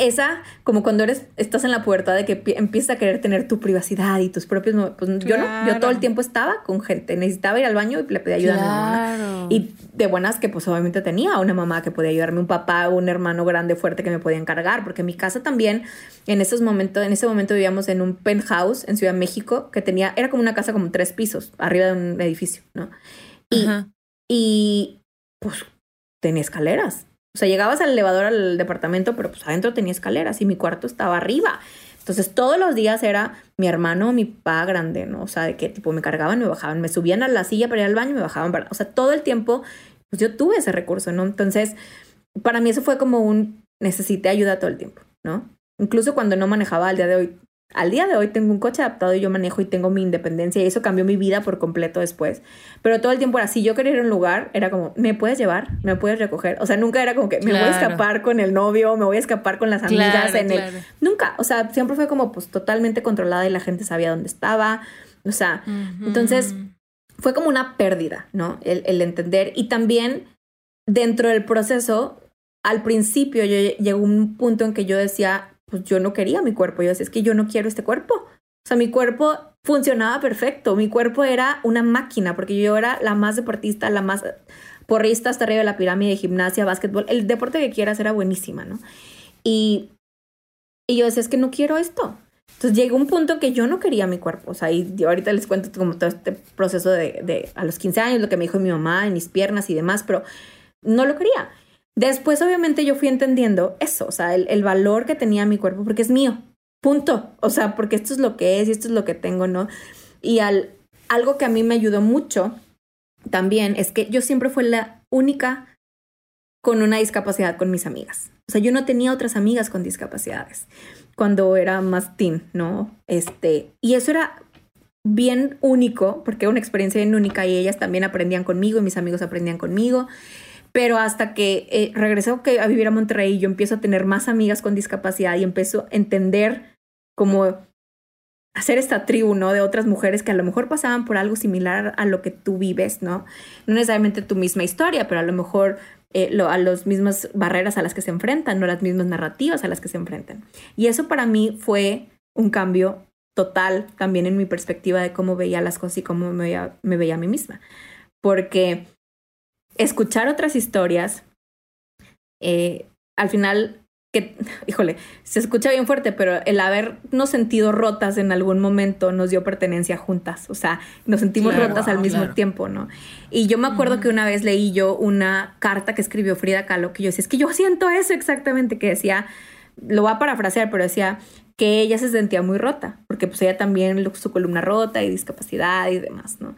esa, como cuando eres, estás en la puerta de que empiezas a querer tener tu privacidad y tus propios, pues yo no, yo todo el tiempo estaba con gente, necesitaba ir al baño y le pedía ayuda a mi mamá. Y de buenas que pues obviamente tenía una mamá que podía ayudarme, un papá, un hermano grande, fuerte que me podía encargar, porque en mi casa también, en esos momentos, en ese momento vivíamos en un penthouse en Ciudad de México que tenía, era como una casa como tres pisos, arriba de un edificio, ¿no? Y, y pues tenía escaleras. O sea, llegabas al elevador al departamento, pero pues adentro tenía escaleras y mi cuarto estaba arriba. Entonces todos los días era mi hermano mi papá grande, ¿no? O sea, de que tipo me cargaban, me bajaban, me subían a la silla para ir al baño me bajaban. Para... O sea, todo el tiempo, pues yo tuve ese recurso, ¿no? Entonces, para mí eso fue como un necesité ayuda todo el tiempo, ¿no? Incluso cuando no manejaba al día de hoy, al día de hoy tengo un coche adaptado y yo manejo y tengo mi independencia y eso cambió mi vida por completo después. Pero todo el tiempo era, si yo quería ir a un lugar, era como, ¿me puedes llevar? ¿Me puedes recoger? O sea, nunca era como que me voy a escapar con el novio, me voy a escapar con las amigas en el... Nunca, o sea, siempre fue como pues totalmente controlada y la gente sabía dónde estaba. O sea, entonces fue como una pérdida, ¿no? El, el entender. Y también dentro del proceso, al principio yo llegó un punto en que yo decía, pues yo no quería mi cuerpo. Yo decía, es que yo no quiero este cuerpo. O sea, mi cuerpo funcionaba perfecto. Mi cuerpo era una máquina porque yo era la más deportista, la más porrista hasta arriba de la pirámide, de gimnasia, básquetbol. El deporte que quieras era buenísima, ¿no? Y, y yo decía, es que no quiero esto. Entonces llegó un punto que yo no quería mi cuerpo. O sea, y ahorita les cuento como todo este proceso de, de a los 15 años, lo que me dijo mi mamá en mis piernas y demás, pero no lo quería. Después, obviamente, yo fui entendiendo eso, o sea, el, valor que tenía mi cuerpo, porque es mío, punto. O sea, porque esto es lo que es y esto es lo que tengo, ¿no? Y al, algo que a mí me ayudó mucho también es que yo siempre fui la única con una discapacidad con mis amigas. O sea, yo no tenía otras amigas con discapacidades cuando era más teen, ¿no? Este, y eso era bien único, porque era una experiencia bien única y ellas también aprendían conmigo y mis amigos aprendían conmigo. Pero hasta que eh, regresé a vivir a Monterrey, yo empiezo a tener más amigas con discapacidad y empiezo a entender cómo hacer esta tribu, ¿no? De otras mujeres que a lo mejor pasaban por algo similar a lo que tú vives, ¿no? No necesariamente tu misma historia, pero a lo mejor eh, a las mismas barreras a las que se enfrentan, no las mismas narrativas a las que se enfrentan. Y eso para mí fue un cambio total también en mi perspectiva de cómo veía las cosas y cómo me veía, me veía a mí misma. Porque escuchar otras historias, eh, al final, que, híjole, se escucha bien fuerte, pero el habernos sentido rotas en algún momento nos dio pertenencia juntas, o sea, nos sentimos rotas al mismo tiempo, ¿no? Y yo me acuerdo que una vez leí yo una carta que escribió Frida Kahlo, que yo decía, es que yo siento eso exactamente, que decía, lo voy a parafrasear, pero decía que ella se sentía muy rota, porque pues ella también su columna rota y discapacidad y demás, ¿no?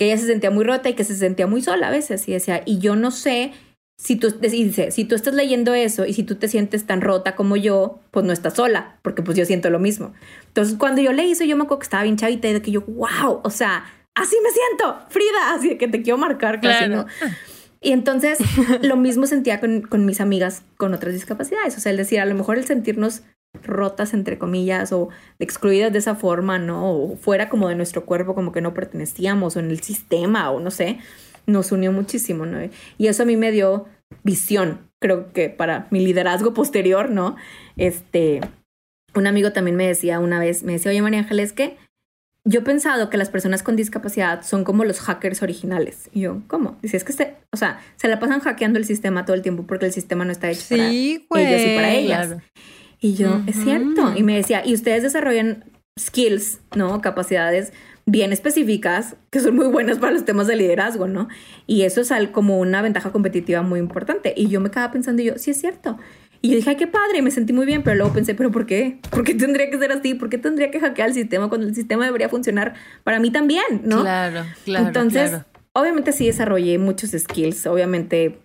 Que ella se sentía muy rota y que se sentía muy sola a veces. Y decía, y yo no sé si tú, dice, si tú estás leyendo eso y si tú te sientes tan rota como yo, pues no estás sola, porque pues yo siento lo mismo. Entonces, cuando yo leí eso, yo me acuerdo que estaba bien chavita y de que yo, wow, o sea, así me siento, Frida, así que te quiero marcar casi, ¿no? Y entonces lo mismo sentía con, con, mis amigas con otras discapacidades. O sea, el decir, a lo mejor el sentirnos rotas, entre comillas, o excluidas de esa forma, ¿no? O fuera como de nuestro cuerpo, como que no pertenecíamos, o en el sistema, o no sé, nos unió muchísimo, ¿no? Y eso a mí me dio visión, creo que para mi liderazgo posterior, ¿no? Este, un amigo también me decía una vez, me decía, oye María Ángeles, que yo he pensado que las personas con discapacidad son como los hackers originales. Y yo, ¿cómo? Dice, es que se, o sea, se la pasan hackeando el sistema todo el tiempo porque el sistema no está hecho para ellos y para ellas. Y yo, es cierto. Y me decía, y ustedes desarrollan skills, ¿no? Capacidades bien específicas que son muy buenas para los temas de liderazgo, ¿no? Y eso es como una ventaja competitiva muy importante. Y yo me quedaba pensando, y yo, sí es cierto. Y yo dije, ay, qué padre, y me sentí muy bien, pero luego pensé, ¿pero por qué? ¿Por qué tendría que ser así? ¿Por qué tendría que hackear el sistema cuando el sistema debería funcionar para mí también, ¿no? Claro, claro. Entonces, obviamente sí desarrollé muchos skills. Obviamente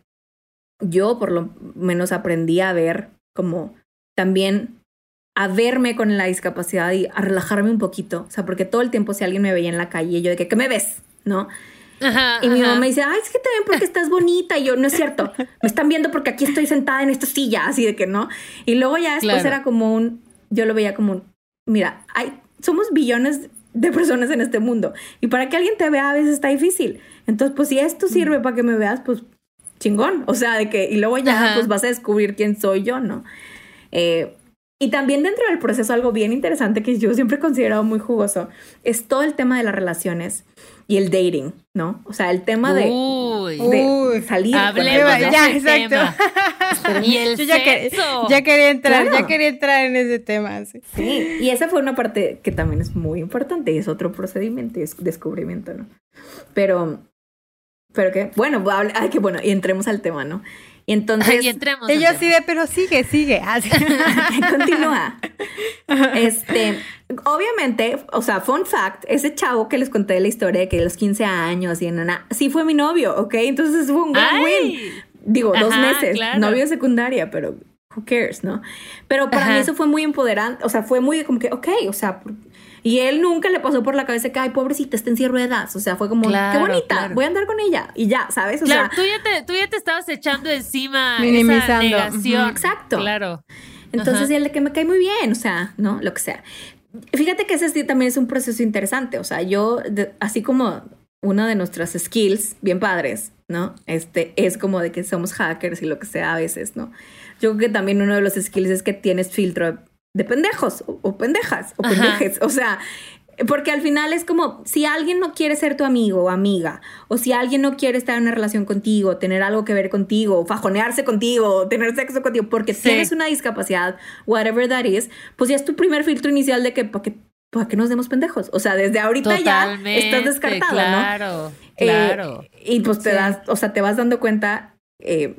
yo por lo menos aprendí a ver como también a verme con la discapacidad y a relajarme un poquito. O sea, porque todo el tiempo si alguien me veía en la calle, yo de que, ¿qué me ves? ¿No? y mi mamá me dice, ay, es que te ven porque estás bonita. Y yo, no es cierto, me están viendo porque aquí estoy sentada en esta silla, así de que no. Y luego ya después era como un, yo lo veía como un, mira, hay, somos billones de personas en este mundo. Y para que alguien te vea a veces está difícil. Entonces, pues si esto sirve para que me veas, pues chingón. O sea, de que, y luego ya pues vas a descubrir quién soy yo, ¿no? Eh, y también dentro del proceso algo bien interesante que yo siempre he considerado muy jugoso es todo el tema de las relaciones y el dating, ¿no? O sea, el tema de, de salir. ya, exacto. [LAUGHS] y el ya, ya, quería entrar, ya quería entrar en ese tema. Sí. y esa fue una parte que también es muy importante y es otro procedimiento, es descubrimiento, ¿no? Pero, pero que, bueno, ay, que bueno, y entremos al tema, ¿no? Y entonces. ella sí de, pero sigue, sigue. [LAUGHS] Así. [LAUGHS] Continúa. Este, obviamente, o sea, fun fact, ese chavo que les conté la historia de que los 15 años y nana, sí fue mi novio, ¿ok? Entonces fue un gran win. Digo, dos meses, novio secundaria, pero who cares, ¿no? Pero para mí eso fue muy empoderante, o sea, fue muy como que, ok, o sea, y él nunca le pasó por la cabeza que, ay, pobrecita, está en silla ruedas. O sea, fue como, qué bonita, voy a andar con ella. Y ya, ¿sabes? O claro, sea, tú ya, te, tú ya te estabas echando encima esa negación. Exacto. Claro. Entonces, y el de que me cae muy bien, o sea, ¿no? Lo que sea. Fíjate que ese también es un proceso interesante. O sea, yo, así como una de nuestras skills bien padres, ¿no? Este es como de que somos hackers y lo que sea a veces, ¿no? Yo creo que también uno de los skills es que tienes filtro de pendejos o, pendejas o pendejes. O sea, porque al final es como si alguien no quiere ser tu amigo o amiga, o si alguien no quiere estar en una relación contigo, tener algo que ver contigo, o fajonearse contigo, o tener sexo contigo, porque tienes una discapacidad, whatever that is, pues ya es tu primer filtro inicial de que para que, para que nos demos pendejos. O sea, desde ahorita ya estás descartado, claro, eh, Claro, y pues te das, o sea, te vas dando cuenta eh,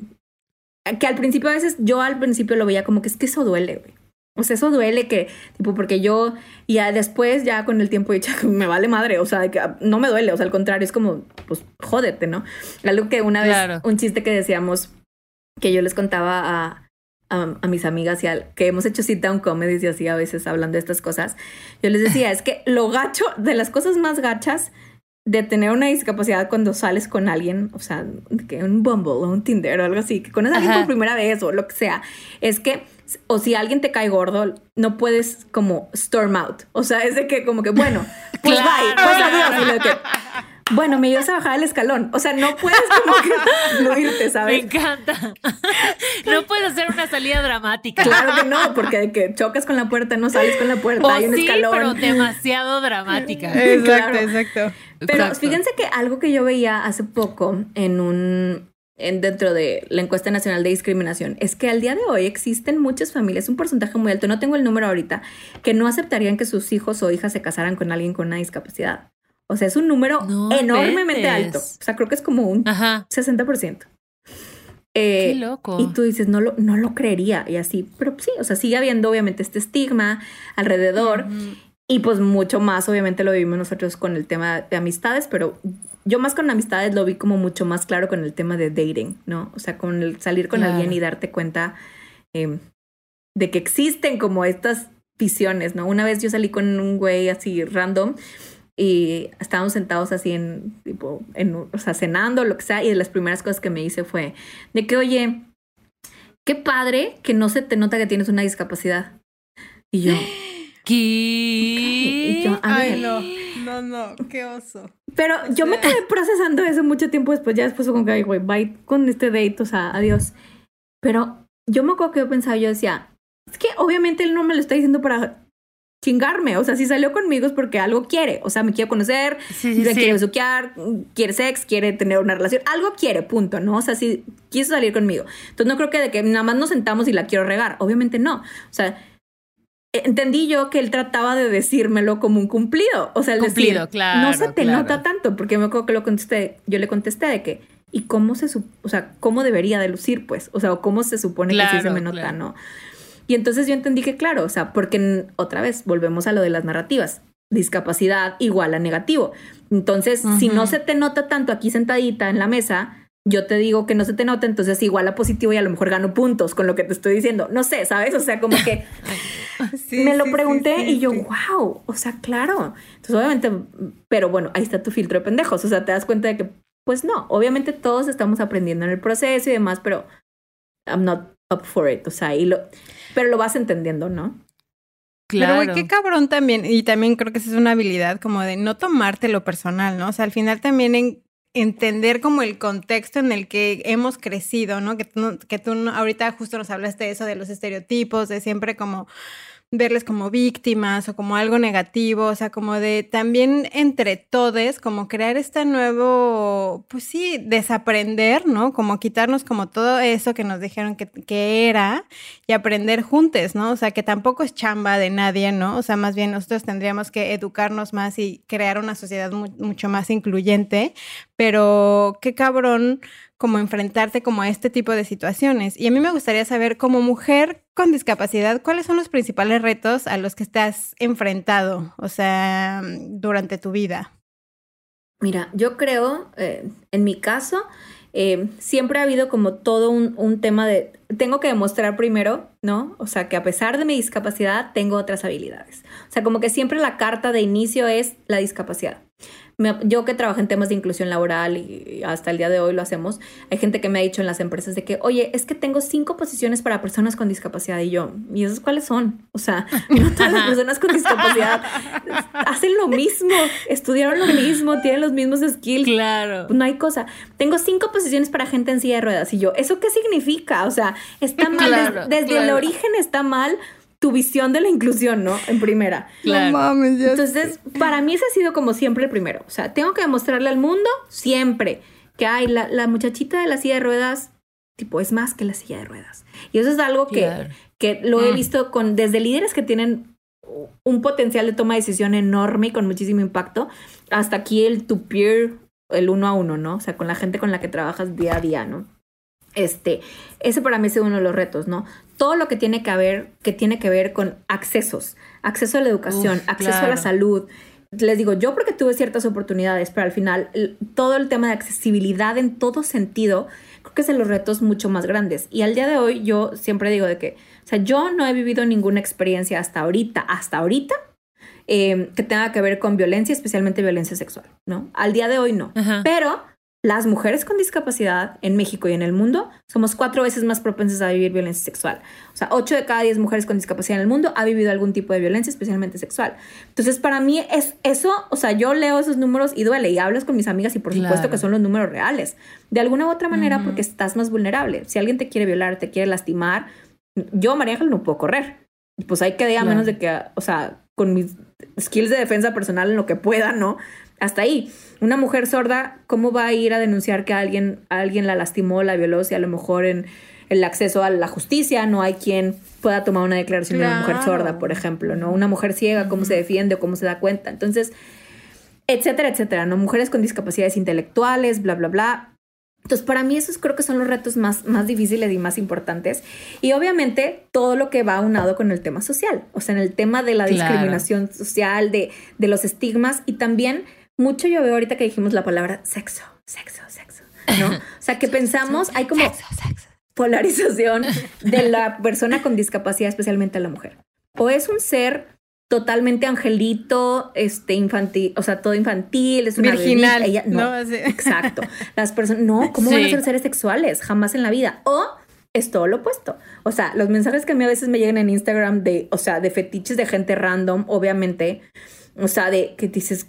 que al principio a veces, yo al principio lo veía como que es que eso duele, güey. O sea, eso duele que, tipo, porque yo ya después, ya con el tiempo, [LAUGHS] ya me vale madre, o sea, que no me duele, o sea, al contrario, es como, pues, jódete, ¿no? Algo que una vez, un chiste que decíamos, que yo les contaba a, a, mis amigas y al, que hemos hecho sit down comedies y así a veces hablando de estas cosas, yo les decía, es que lo gacho, de las cosas más gachas de tener una discapacidad cuando sales con alguien, o sea, que un Bumble o un Tinder o algo así, que conoces a alguien por primera vez o lo que sea, es que o si alguien te cae gordo, no puedes como storm out. O sea, es de que como que, bueno, [LAUGHS] pues bye, pues adiós. bueno, me ibas a bajar el escalón. O sea, no puedes como que [LAUGHS] fluirte, ¿sabes? Me encanta. [LAUGHS] No puedes hacer una salida dramática. Claro que no, porque de que chocas con la puerta, no sales con la puerta, hay un sí, escalón. pero demasiado dramática. Exacto, exacto. Pero fíjense que algo que yo veía hace poco en un en, dentro de la encuesta nacional de discriminación es que al día de hoy existen muchas familias, un porcentaje muy alto, no tengo el número ahorita, que no aceptarían que sus hijos o hijas se casaran con alguien con una discapacidad. O sea, es un número enormemente alto. O sea, creo que es como un 60%. Eh, Qué loco. Y tú dices, no lo, no lo creería y así, pero sí, o sea, sigue habiendo obviamente este estigma alrededor. Y pues mucho más, obviamente lo vivimos nosotros con el tema de amistades, pero yo más con amistades lo vi como mucho más claro con el tema de dating, ¿no? O sea, con el salir con alguien y darte cuenta em, de que existen como estas visiones, ¿no? Una vez yo salí con un güey así random y estábamos sentados así en, tipo, en, o sea, cenando, lo que sea, y de las primeras cosas que me hice fue de que, oye, qué padre que no se te nota que tienes una discapacidad. Y yo... [GASPS] ¿Qué? Ay, no, no, no, qué oso. Pero yo me quedé procesando eso mucho tiempo después, ya después con que, ay, güey, bye con este date, o sea, adiós. Pero yo me acuerdo que yo pensaba, yo decía, es que obviamente él no me lo está diciendo para chingarme, o sea, si salió conmigo es porque algo quiere, o sea, me quiere conocer, quiere besuquear, quiere sex, quiere tener una relación, algo quiere, punto, ¿no? O sea, si quiso salir conmigo. Entonces no creo que de que nada más nos sentamos y la quiero regar, obviamente no. O sea, entendí yo que él trataba de decírmelo como un cumplido. O sea, el cumplido, decir, claro, no se te nota tanto, porque me acuerdo que lo contesté, yo le contesté de que, ¿y cómo se, o sea, cómo debería de lucir, pues? O sea, o cómo se supone que sí se me nota, ¿no? Y entonces yo entendí que, claro, o sea, porque otra vez volvemos a lo de las narrativas. Discapacidad igual a negativo. Entonces, si no se te nota tanto aquí sentadita en la mesa, yo te digo que no se te nota, entonces igual a positivo y a lo mejor gano puntos con lo que te estoy diciendo. No sé, ¿sabes? O sea, como que [LAUGHS] me lo pregunté y yo, wow, o sea, claro. Entonces, obviamente, pero bueno, ahí está tu filtro de pendejos. O sea, te das cuenta de que, pues no, obviamente todos estamos aprendiendo en el proceso y demás, pero I'm not up for it. O sea, y lo, pero lo vas entendiendo, ¿no? Claro. Pero, güey, qué cabrón también, y también creo que esa es una habilidad como de no tomártelo personal, ¿no? O sea, al final también en entender como el contexto en el que hemos crecido, ¿no? Que tú, que tú ahorita justo nos hablaste de eso, de los estereotipos, de siempre como verles como víctimas o como algo negativo, o sea, como de también entre todos, como crear este nuevo, pues sí, desaprender, ¿no? Como quitarnos como todo eso que nos dijeron que, que era y aprender juntos, ¿no? O sea, que tampoco es chamba de nadie, ¿no? O sea, más bien nosotros tendríamos que educarnos más y crear una sociedad mucho más incluyente, pero qué cabrón como enfrentarte como a este tipo de situaciones. Y a mí me gustaría saber, como mujer con discapacidad, ¿cuáles son los principales retos a los que estás enfrentado, o sea, durante tu vida? Mira, yo creo, eh, en mi caso, eh, siempre ha habido como todo un, un, tema de, tengo que demostrar primero, ¿no? O sea, que a pesar de mi discapacidad, tengo otras habilidades. O sea, como que siempre la carta de inicio es la discapacidad yo que trabajo en temas de inclusión laboral y hasta el día de hoy lo hacemos, hay gente que me ha dicho en las empresas de que, oye, es que tengo cinco posiciones para personas con discapacidad y yo, ¿y esas cuáles son? O sea, [LAUGHS] no todas las personas con discapacidad [LAUGHS] hacen lo mismo, estudiaron lo mismo, tienen los mismos skills. Claro. No hay cosa. Tengo cinco posiciones para gente en silla de ruedas y yo, ¿eso qué significa? O sea, está mal, desde, el origen está mal tu visión de la inclusión, ¿no? En primera. No mames, ya Entonces, para mí ese ha sido como siempre el primero. O sea, tengo que demostrarle al mundo siempre que hay la, muchachita de la silla de ruedas, tipo, es más que la silla de ruedas. Y eso es algo que, que lo he mm. visto con desde líderes que tienen un potencial de toma de decisión enorme y con muchísimo impacto, hasta aquí el tu peer, el uno a uno, ¿no? O sea, con la gente con la que trabajas día a día, ¿no? Este, ese para mí es uno de los retos, ¿no? Todo lo que tiene que ver, que tiene que ver con accesos, acceso a la educación, acceso a la salud. Les digo, yo porque tuve ciertas oportunidades, pero al final todo el tema de accesibilidad en todo sentido, creo que es de los retos mucho más grandes. Y al día de hoy yo siempre digo de que, o sea, yo no he vivido ninguna experiencia hasta ahorita, hasta ahorita, eh, que tenga que ver con violencia, especialmente violencia sexual, ¿no? Al día de hoy no. Pero las mujeres con discapacidad en México y en el mundo somos cuatro veces más propensas a vivir violencia sexual. O sea, ocho de cada diez mujeres con discapacidad en el mundo ha vivido algún tipo de violencia, especialmente sexual. Entonces, para mí es eso, o sea, yo leo esos números y duele y hablas con mis amigas y por supuesto que son los números reales. De alguna u otra manera, porque estás más vulnerable. Si alguien te quiere violar, te quiere lastimar, yo, María Ángel, no puedo correr. Pues hay que a menos de que, o sea, con mis skills de defensa personal en lo que pueda, ¿no? Hasta ahí. Una mujer sorda, ¿cómo va a ir a denunciar que alguien, alguien la lastimó, la violó, si a lo mejor en el acceso a la justicia no hay quien pueda tomar una declaración de una mujer sorda, por ejemplo, ¿no? Una mujer ciega, ¿cómo se defiende o cómo se da cuenta? Entonces, etcétera, etcétera, ¿no? Mujeres con discapacidades intelectuales, bla, bla, bla. Entonces, para mí esos creo que son los retos más, más difíciles y más importantes. Y obviamente todo lo que va aunado con el tema social, o sea, en el tema de la discriminación social, de, de los estigmas y también mucho yo veo ahorita que dijimos la palabra sexo, sexo, sexo, ¿no? [LAUGHS] O sea, que pensamos, hay como polarización [LAUGHS] de la persona con discapacidad, especialmente la mujer. O es un ser totalmente angelito, este infantil, o sea, todo infantil, es una virginal, no, [LAUGHS] exacto. Las personas, no, ¿cómo van a ser seres sexuales? Jamás en la vida. O es todo lo opuesto. O sea, los mensajes que a mí a veces me llegan en Instagram de, o sea, de fetiches de gente random, obviamente, o sea, de que dices,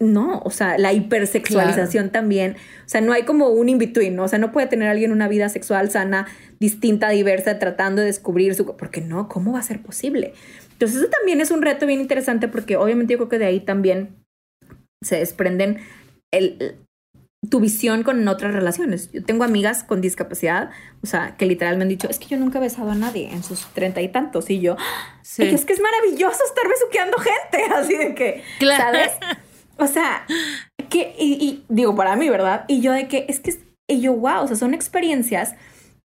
no, o sea, la hipersexualización también, o sea, no hay como un in-between, ¿no? O sea, no puede tener alguien una vida sexual sana, distinta, diversa, tratando de descubrir su... Porque no, ¿cómo va a ser posible? Entonces, eso también es un reto bien interesante porque obviamente yo creo que de ahí también se desprenden el, tu visión con otras relaciones. Yo tengo amigas con discapacidad, o sea, que literalmente me han dicho, es que yo nunca he besado a nadie en sus treinta y tantos. Y yo, sí. es que es maravilloso estar besuqueando gente, [LAUGHS] así de que, ¿sabes? O sea, que, y, digo, para mí, ¿verdad? Y yo de que, es que, y yo, wow, o sea, son experiencias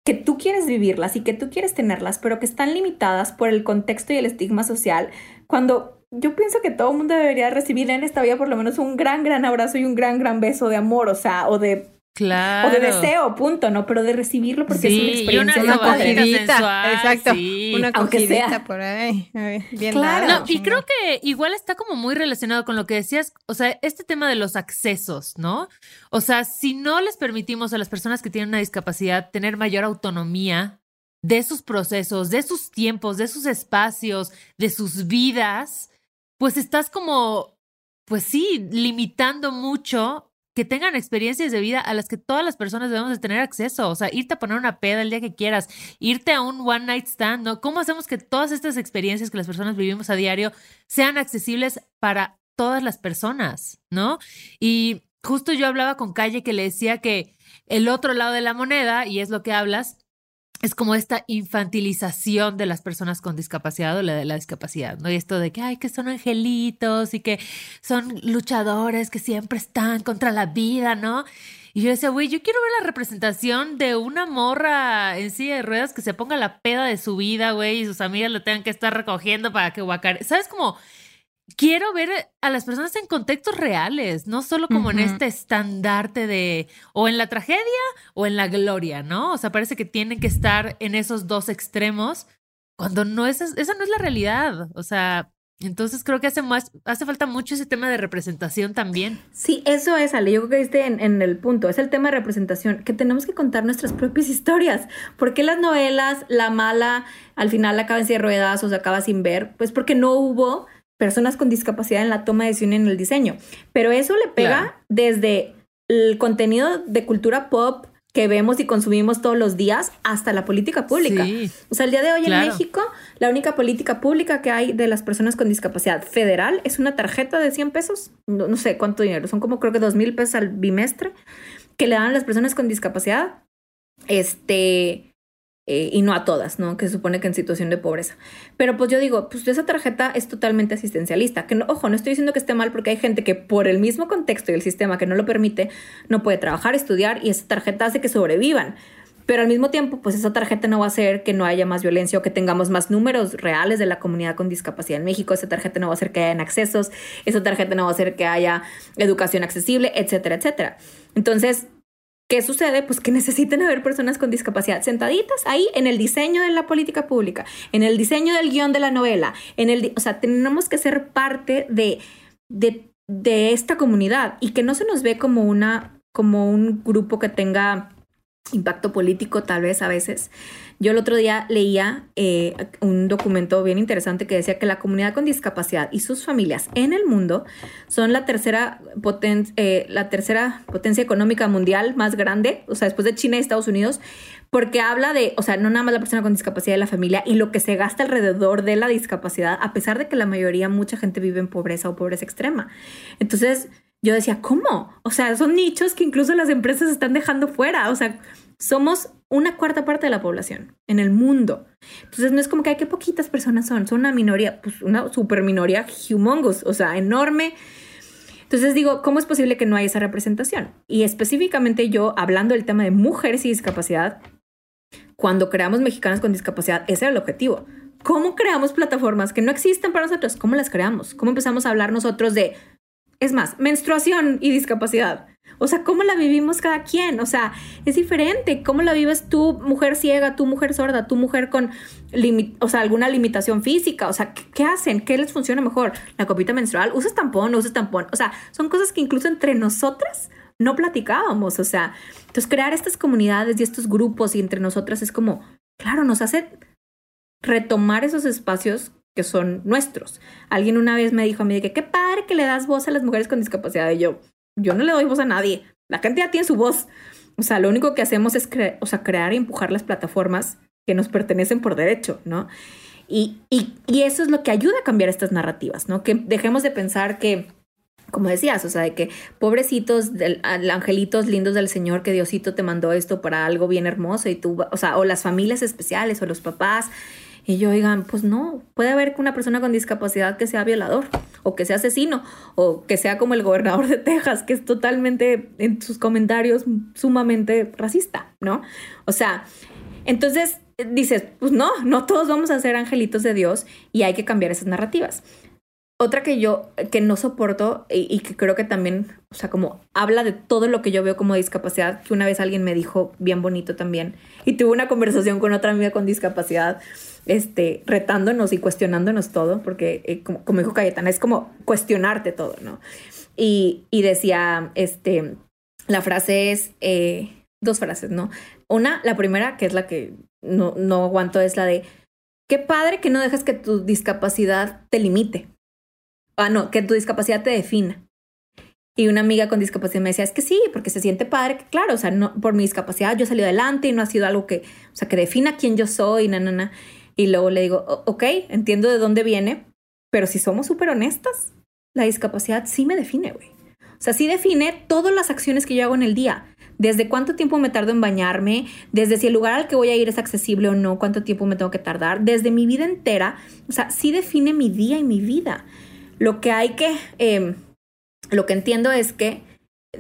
que tú quieres vivirlas y que tú quieres tenerlas, pero que están limitadas por el contexto y el estigma social, cuando yo pienso que todo el mundo debería recibir en esta vida por lo menos un gran, gran abrazo y un gran, gran beso de amor, o sea, o de Claro. O de deseo, punto, ¿no? Pero de recibirlo porque es una experiencia. una, acogidita. Exacto. Una acogidita por ahí. Bien claro. No, y creo que igual está como muy relacionado con lo que decías, o sea, este tema de los accesos, ¿no? O sea, si no les permitimos a las personas que tienen una discapacidad tener mayor autonomía de sus procesos, de sus tiempos, de sus espacios, de sus vidas, pues estás como, pues sí, limitando mucho que tengan experiencias de vida a las que todas las personas debemos de tener acceso. O sea, irte a poner una peda el día que quieras, irte a un one night stand, ¿no? ¿Cómo hacemos que todas estas experiencias que las personas vivimos a diario sean accesibles para todas las personas, ¿no? Y justo yo hablaba con Calle que le decía que el otro lado de la moneda, y es lo que hablas, es como esta infantilización de las personas con discapacidad o la de la discapacidad, ¿no? Y esto de que, ay, que son angelitos y que son luchadores que siempre están contra la vida, ¿no? Y yo decía, güey, yo quiero ver la representación de una morra en silla de ruedas que se ponga la peda de su vida, güey, y sus amigas lo tengan que estar recogiendo para que guacare. ¿Sabes? Como quiero ver a las personas en contextos reales, no solo como en este estandarte de o en la tragedia o en la gloria, ¿no? O sea, parece que tienen que estar en esos dos extremos cuando no es, esa no es la realidad. O sea, entonces creo que hace más, hace falta mucho ese tema de representación también. Sí, eso es, Ale. Yo creo que viste en, en, el punto. Es el tema de representación, que tenemos que contar nuestras propias historias. ¿Por qué las novelas, la mala, al final acaba en de ruedas o se acaba sin ver? Pues porque no hubo personas con discapacidad en la toma de decisión en el diseño. Pero eso le pega desde el contenido de cultura pop que vemos y consumimos todos los días hasta la política pública. o sea, el día de hoy en México, la única política pública que hay de las personas con discapacidad federal es una tarjeta de 100 pesos, no, no sé cuánto dinero, son como creo que 2 mil pesos al bimestre que le dan a las personas con discapacidad. Este, eh, y no a todas, ¿no? Que se supone que en situación de pobreza. Pero pues yo digo, pues esa tarjeta es totalmente asistencialista. Que no, ojo, no estoy diciendo que esté mal porque hay gente que por el mismo contexto y el sistema que no lo permite, no puede trabajar, estudiar y esa tarjeta hace que sobrevivan. Pero al mismo tiempo, pues esa tarjeta no va a hacer que no haya más violencia o que tengamos más números reales de la comunidad con discapacidad en México. Esa tarjeta no va a hacer que haya accesos, esa tarjeta no va a hacer que haya educación accesible, etcétera, etcétera. Entonces, ¿Qué sucede? Pues que necesiten haber personas con discapacidad sentaditas ahí en el diseño de la política pública, en el diseño del guion de la novela, en el, o sea, tenemos que ser parte de, de, de esta comunidad y que no se nos ve como una, como un grupo que tenga impacto político tal vez a veces. Yo el otro día leía eh, un documento bien interesante que decía que la comunidad con discapacidad y sus familias en el mundo son la tercera, poten eh, la tercera potencia económica mundial más grande, o sea, después de China y Estados Unidos, porque habla de, o sea, no nada más la persona con discapacidad de la familia y lo que se gasta alrededor de la discapacidad, a pesar de que la mayoría, mucha gente vive en pobreza o pobreza extrema. Entonces, yo decía, ¿cómo? O sea, son nichos que incluso las empresas están dejando fuera. O sea, somos una cuarta parte de la población en el mundo. Entonces, no es como que hay que poquitas personas son, son una minoría, pues una super minoría humongous, o sea, enorme. Entonces digo, ¿cómo es posible que no haya esa representación? Y específicamente yo, hablando del tema de mujeres y discapacidad, cuando creamos mexicanas con discapacidad, ese era el objetivo. ¿Cómo creamos plataformas que no existen para nosotros? ¿Cómo las creamos? ¿Cómo empezamos a hablar nosotros de es más, menstruación y discapacidad. O sea, ¿cómo la vivimos cada quien? O sea, es diferente. ¿Cómo la vives tú, mujer ciega, tú, mujer sorda, tú, mujer con o sea, alguna limitación física? O sea, ¿qué, hacen? ¿Qué les funciona mejor? ¿La copita menstrual? ¿Usas tampón? ¿No usas tampón? O sea, son cosas que incluso entre nosotras no platicábamos. O sea, entonces crear estas comunidades y estos grupos y entre nosotras es como, claro, nos hace retomar esos espacios que son nuestros. Alguien una vez me dijo a mí que qué padre que le das voz a las mujeres con discapacidad. Y yo, yo no le doy voz a nadie. La gente ya tiene su voz. O sea, lo único que hacemos es o sea, crear y empujar las plataformas que nos pertenecen por derecho, ¿no? Y, y, y, eso es lo que ayuda a cambiar estas narrativas, ¿no? Que dejemos de pensar que, como decías, o sea, de que pobrecitos, del, angelitos lindos del Señor, que Diosito te mandó esto para algo bien hermoso y tú, o sea, o las familias especiales o los papás y yo, oigan, pues no, puede haber una persona con discapacidad que sea violador o que sea asesino o que sea como el gobernador de Texas, que es totalmente en sus comentarios sumamente racista, ¿no? O sea, entonces dices, pues no, no todos vamos a ser angelitos de Dios y hay que cambiar esas narrativas. Otra que yo, que no soporto y, y, que creo que también, o sea, como habla de todo lo que yo veo como discapacidad, que una vez alguien me dijo bien bonito también, y tuve una conversación con otra amiga con discapacidad, este, retándonos y cuestionándonos todo, porque eh, como, como, dijo Cayetana, es como cuestionarte todo, ¿no? Y, y decía, este, la frase es, eh, dos frases, ¿no? Una, la primera, que es la que no, no aguanto, es la de, qué padre que no dejas que tu discapacidad te limite. Ah, no, que tu discapacidad te defina. Y una amiga con discapacidad me decía, es que sí, porque se siente padre, claro, o sea, no, por mi discapacidad yo salido adelante y no ha sido algo que, o sea, que defina quién yo soy, na, na, na. Y luego le digo, ok, entiendo de dónde viene, pero si somos súper honestas, la discapacidad sí me define, güey. O sea, sí define todas las acciones que yo hago en el día. Desde cuánto tiempo me tardo en bañarme, desde si el lugar al que voy a ir es accesible o no, cuánto tiempo me tengo que tardar, desde mi vida entera. O sea, sí define mi día y mi vida. Lo que hay que, eh, lo que entiendo es que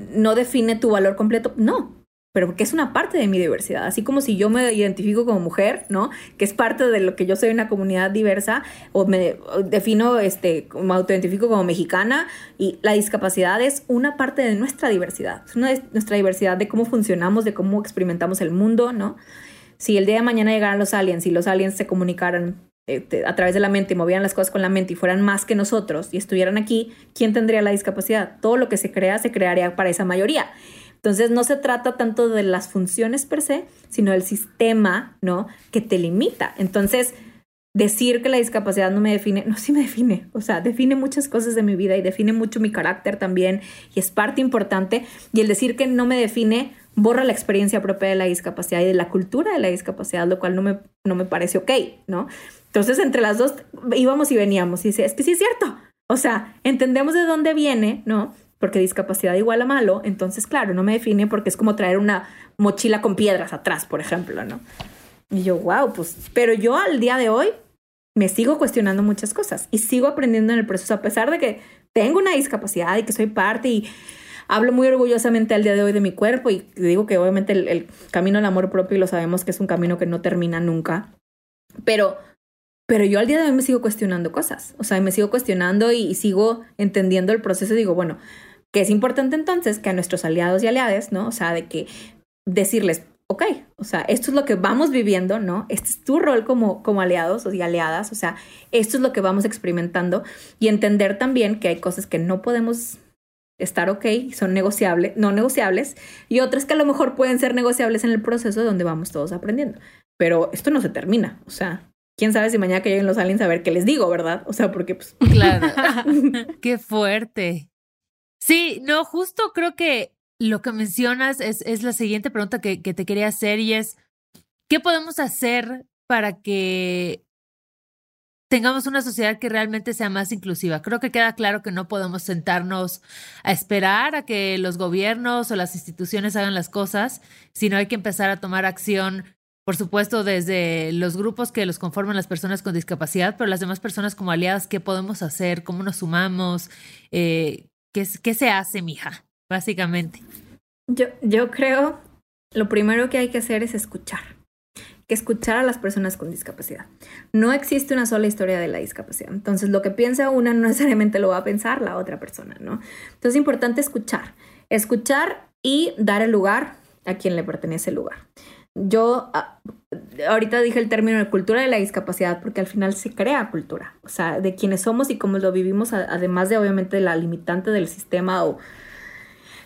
no define tu valor completo. No, pero porque es una parte de mi diversidad. Así como si yo me identifico como mujer, ¿no? Que es parte de lo que yo soy una comunidad diversa, o me defino, este, me autoidentifico como mexicana, y la discapacidad es una parte de nuestra diversidad. Es una nuestra diversidad de cómo funcionamos, de cómo experimentamos el mundo, ¿no? Si el día de mañana llegaran los aliens y los aliens se comunicaran eh, a través de la mente y movieran las cosas con la mente y fueran más que nosotros y estuvieran aquí, ¿quién tendría la discapacidad? Todo lo que se crea se crearía para esa mayoría. Entonces no se trata tanto de las funciones per se, sino del sistema, ¿no? Que te limita. Entonces, decir que la discapacidad no me define, no, sí me define, o sea, define muchas cosas de mi vida y define mucho mi carácter también y es parte importante. Y el decir que no me define borra la experiencia propia de la discapacidad y de la cultura de la discapacidad, lo cual no me, no me parece ok, ¿no? Entonces, entre las dos íbamos y veníamos y dice, es que sí es cierto. O sea, entendemos de dónde viene, ¿no? Porque discapacidad igual a malo, entonces claro, no me define porque es como traer una mochila con piedras atrás, por ejemplo, ¿no? Y yo, wow, pues, pero yo al día de hoy me sigo cuestionando muchas cosas y sigo aprendiendo en el proceso, a pesar de que tengo una discapacidad y que soy parte y hablo muy orgullosamente al día de hoy de mi cuerpo y digo que obviamente el, camino al amor propio y lo sabemos que es un camino que no termina nunca, pero pero yo al día de hoy me sigo cuestionando cosas, o sea, me sigo cuestionando y, y sigo entendiendo el proceso y digo, bueno, que es importante entonces que a nuestros aliados y aliadas, ¿no? O sea, de que decirles, ok, o sea, esto es lo que vamos viviendo, ¿no? Este es tu rol como, como aliados y aliadas, o sea, esto es lo que vamos experimentando y entender también que hay cosas que no podemos estar ok, son negociables, no negociables, y otras que a lo mejor pueden ser negociables en el proceso donde vamos todos aprendiendo. Pero esto no se termina, o sea, quién sabe si mañana que lleguen los aliens a ver qué les digo, ¿verdad? O sea, porque pues... Claro. [LAUGHS] qué fuerte. Sí, no, justo creo que lo que mencionas es, la siguiente pregunta que, que te quería hacer y es, ¿qué podemos hacer para que tengamos una sociedad que realmente sea más inclusiva. Creo que queda claro que no podemos sentarnos a esperar a que los gobiernos o las instituciones hagan las cosas, sino hay que empezar a tomar acción, por supuesto, desde los grupos que los conforman las personas con discapacidad, pero las demás personas como aliadas, ¿qué podemos hacer? ¿Cómo nos sumamos? Eh, ¿Qué, se hace, mija? Básicamente. Yo, yo creo, lo primero que hay que hacer es escuchar. Que escuchar a las personas con discapacidad. No existe una sola historia de la discapacidad. Entonces, lo que piensa una no [LAUGHS] necesariamente lo va a pensar la otra persona, ¿no? Entonces, es importante escuchar. Escuchar y dar el lugar a quien le pertenece el lugar. Yo ah, ahorita dije el término de cultura de la discapacidad porque al final se crea cultura, o sea, de quienes somos y cómo lo vivimos, además de obviamente la limitante del sistema o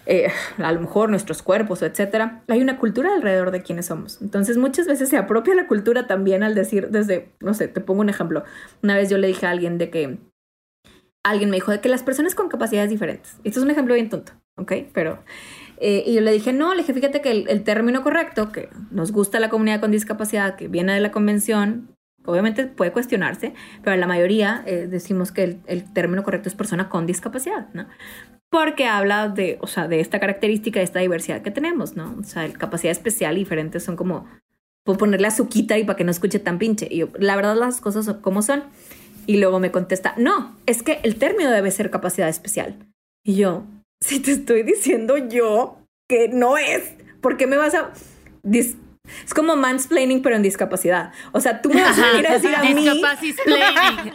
eh, a lo mejor nuestros cuerpos etcétera, hay una cultura alrededor de quienes somos. Entonces muchas veces se apropia la cultura también al decir desde, no sé, te pongo un ejemplo. Una vez yo le dije a alguien de que, alguien me dijo de que las personas con capacidades diferentes, esto es un ejemplo bien tonto, ¿ok? Pero eh, y yo le dije, no, le dije, fíjate que el, término correcto, que nos gusta la comunidad con discapacidad, que viene de la convención, obviamente puede cuestionarse, pero la mayoría eh, decimos que el, el, término correcto es persona con discapacidad, ¿no? Porque habla de, o sea, de esta característica, de esta diversidad que tenemos, ¿no? O sea, capacidad especial y diferentes son como, puedo ponerle azuquita y para que no escuche tan pinche. Y yo, la verdad las cosas son como son. Y luego me contesta, no, es que el término debe ser capacidad especial. Y yo, si te estoy diciendo yo que no es, ¿por qué me vas a... Es como mansplaining, pero en discapacidad. O sea, tú me vas a venir a decir a mí. [LAUGHS]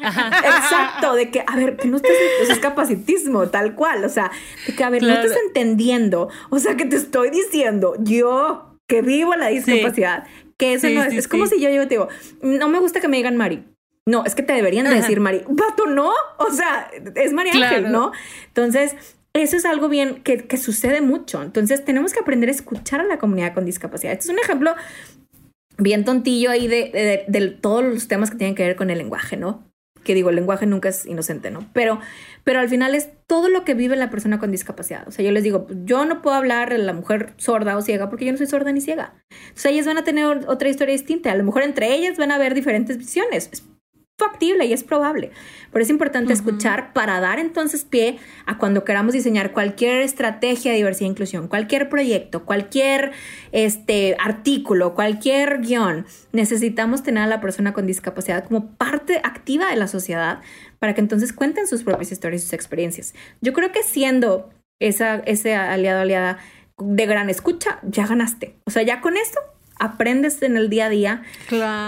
Exacto, de que, a ver, que no estás. Eso es capacitismo, tal cual. O sea, de que, a ver, no estás entendiendo. O sea, que te estoy diciendo, yo que vivo la discapacidad, que eso no es. es como si yo, yo te digo, no me gusta que me digan Mari. No, es que te deberían decir Mari. Pato, no. O sea, es María Ángel, ¿no? Entonces, eso es algo bien que, sucede mucho. Entonces tenemos que aprender a escuchar a la comunidad con discapacidad. Este es un ejemplo bien tontillo ahí de, de, todos los temas que tienen que ver con el lenguaje, ¿no? que digo, el lenguaje nunca es inocente, ¿no? Pero, pero al final es todo lo que vive la persona con discapacidad. O sea, yo les digo, yo no puedo hablar de la mujer sorda o ciega porque yo no soy sorda ni ciega. Entonces ellas van a tener otra historia distinta. A lo mejor entre ellas van a haber diferentes visiones factible y es probable. Pero es importante escuchar para dar entonces pie a cuando queramos diseñar cualquier estrategia de diversidad e inclusión, cualquier proyecto, cualquier este, artículo, cualquier guion. Necesitamos tener a la persona con discapacidad como parte activa de la sociedad para que entonces cuenten sus propias historias y sus experiencias. Yo creo que siendo esa, ese aliado aliada de gran escucha, ya ganaste. O sea, ya con esto aprendes en el día a día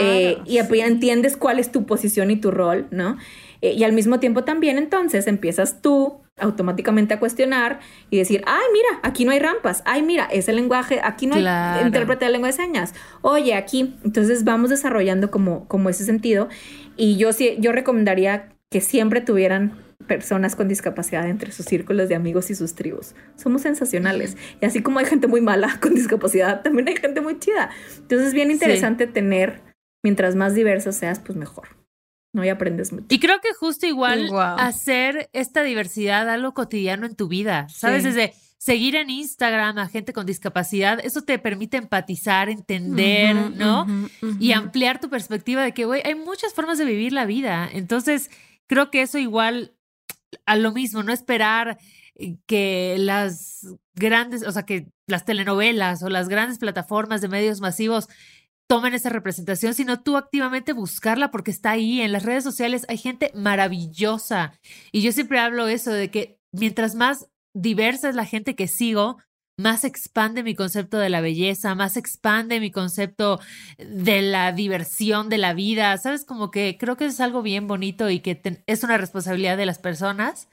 eh, y entiendes cuál es tu posición y tu rol, ¿no? Eh, y al mismo tiempo también entonces empiezas tú automáticamente a cuestionar y decir, ay, mira, aquí no hay rampas, ay, mira, ese lenguaje, aquí no hay intérprete de lengua de señas, oye, aquí, entonces vamos desarrollando como, como ese sentido. Y yo sí, yo recomendaría que siempre tuvieran personas con discapacidad entre sus círculos de amigos y sus tribus. Somos sensacionales. Y así como hay gente muy mala [LAUGHS] con discapacidad, también hay gente muy chida. Entonces es bien interesante tener, mientras más diverso seas, pues mejor. ¿no? Y aprendes mucho. Y creo que justo igual hacer esta diversidad algo cotidiano en tu vida, ¿sabes? Desde seguir en Instagram a gente con discapacidad, eso te permite empatizar, entender, ¿no? Y ampliar tu perspectiva de que, güey, hay muchas formas de vivir la vida. Entonces, creo que eso igual a lo mismo, no esperar eh, que las grandes, o sea, que las telenovelas o las grandes plataformas de medios masivos tomen esa representación, sino tú activamente buscarla porque está ahí. En las redes sociales hay gente maravillosa. Y yo siempre hablo eso de que mientras más diversa es la gente que sigo, más expande mi concepto de la belleza, más expande mi concepto de la diversión de la vida. Sabes, como que creo que es algo bien bonito y que es una responsabilidad de las personas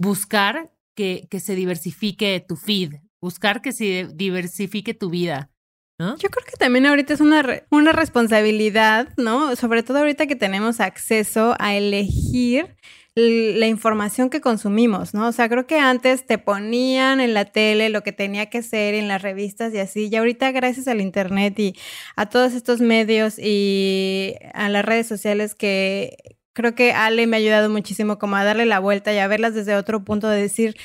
buscar que, que se diversifique tu feed, buscar que se diversifique tu vida. Yo creo que también ahorita es una, una responsabilidad, ¿no? Sobre todo ahorita que tenemos acceso a elegir la información que consumimos, ¿no? O sea, creo que antes te ponían en la tele lo que tenía que ser en las revistas y así, y ahorita gracias al Internet y a todos estos medios y a las redes sociales que creo que Ale me ha ayudado muchísimo como a darle la vuelta y a verlas desde otro punto de decir,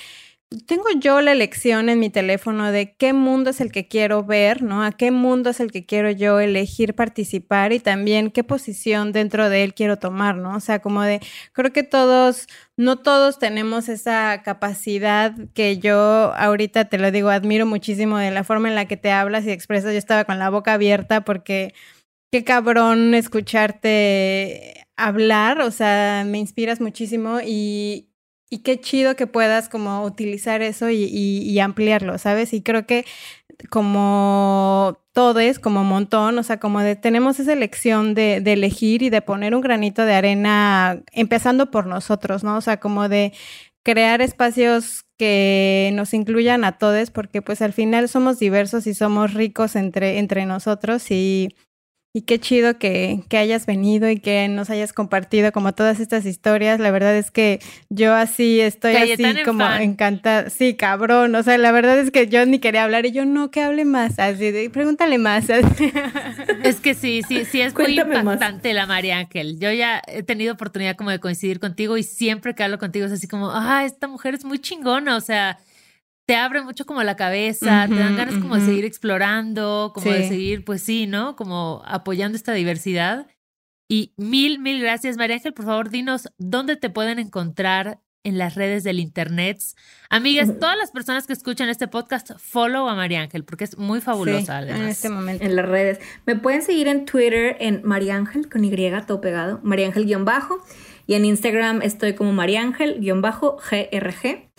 tengo yo la elección en mi teléfono de qué mundo es el que quiero ver, ¿no? A qué mundo es el que quiero yo elegir participar y también qué posición dentro de él quiero tomar, ¿no? O sea, como de, creo que todos, no todos tenemos esa capacidad que yo ahorita te lo digo, admiro muchísimo de la forma en la que te hablas y expresas. Yo estaba con la boca abierta porque qué cabrón escucharte hablar, o sea, me inspiras muchísimo y, y qué chido que puedas como utilizar eso y, ampliarlo, ¿sabes? Y creo que como todo es como montón, o sea, como de tenemos esa elección de, de, elegir y de poner un granito de arena, empezando por nosotros, ¿no? O sea, como de crear espacios que nos incluyan a todos, porque pues al final somos diversos y somos ricos entre, entre nosotros y y qué chido que, que, hayas venido y que nos hayas compartido como todas estas historias. La verdad es que yo así estoy así como encantada. Sí, cabrón. O sea, la verdad es que yo ni quería hablar y yo no, que hable más. Así de, pregúntale más. [LAUGHS] Es que sí, sí, sí, es muy impactante la María Ángel. Yo ya he tenido oportunidad como de coincidir contigo y siempre que hablo contigo es así como, ah, esta mujer es muy chingona. O sea, te abre mucho como la cabeza, te dan ganas como de seguir explorando, como de seguir, pues sí, ¿no? Como apoyando esta diversidad. Y mil, mil gracias, María Ángel. Por favor, dinos dónde te pueden encontrar en las redes del Internet. Amigas, todas las personas que escuchan este podcast, follow a María Ángel, porque es muy fabulosa. en este momento. En las redes. Me pueden seguir en Twitter en María Ángel, con Y, todo pegado, María Ángel guion bajo. Y en Instagram estoy como María Ángel guion bajo GRG.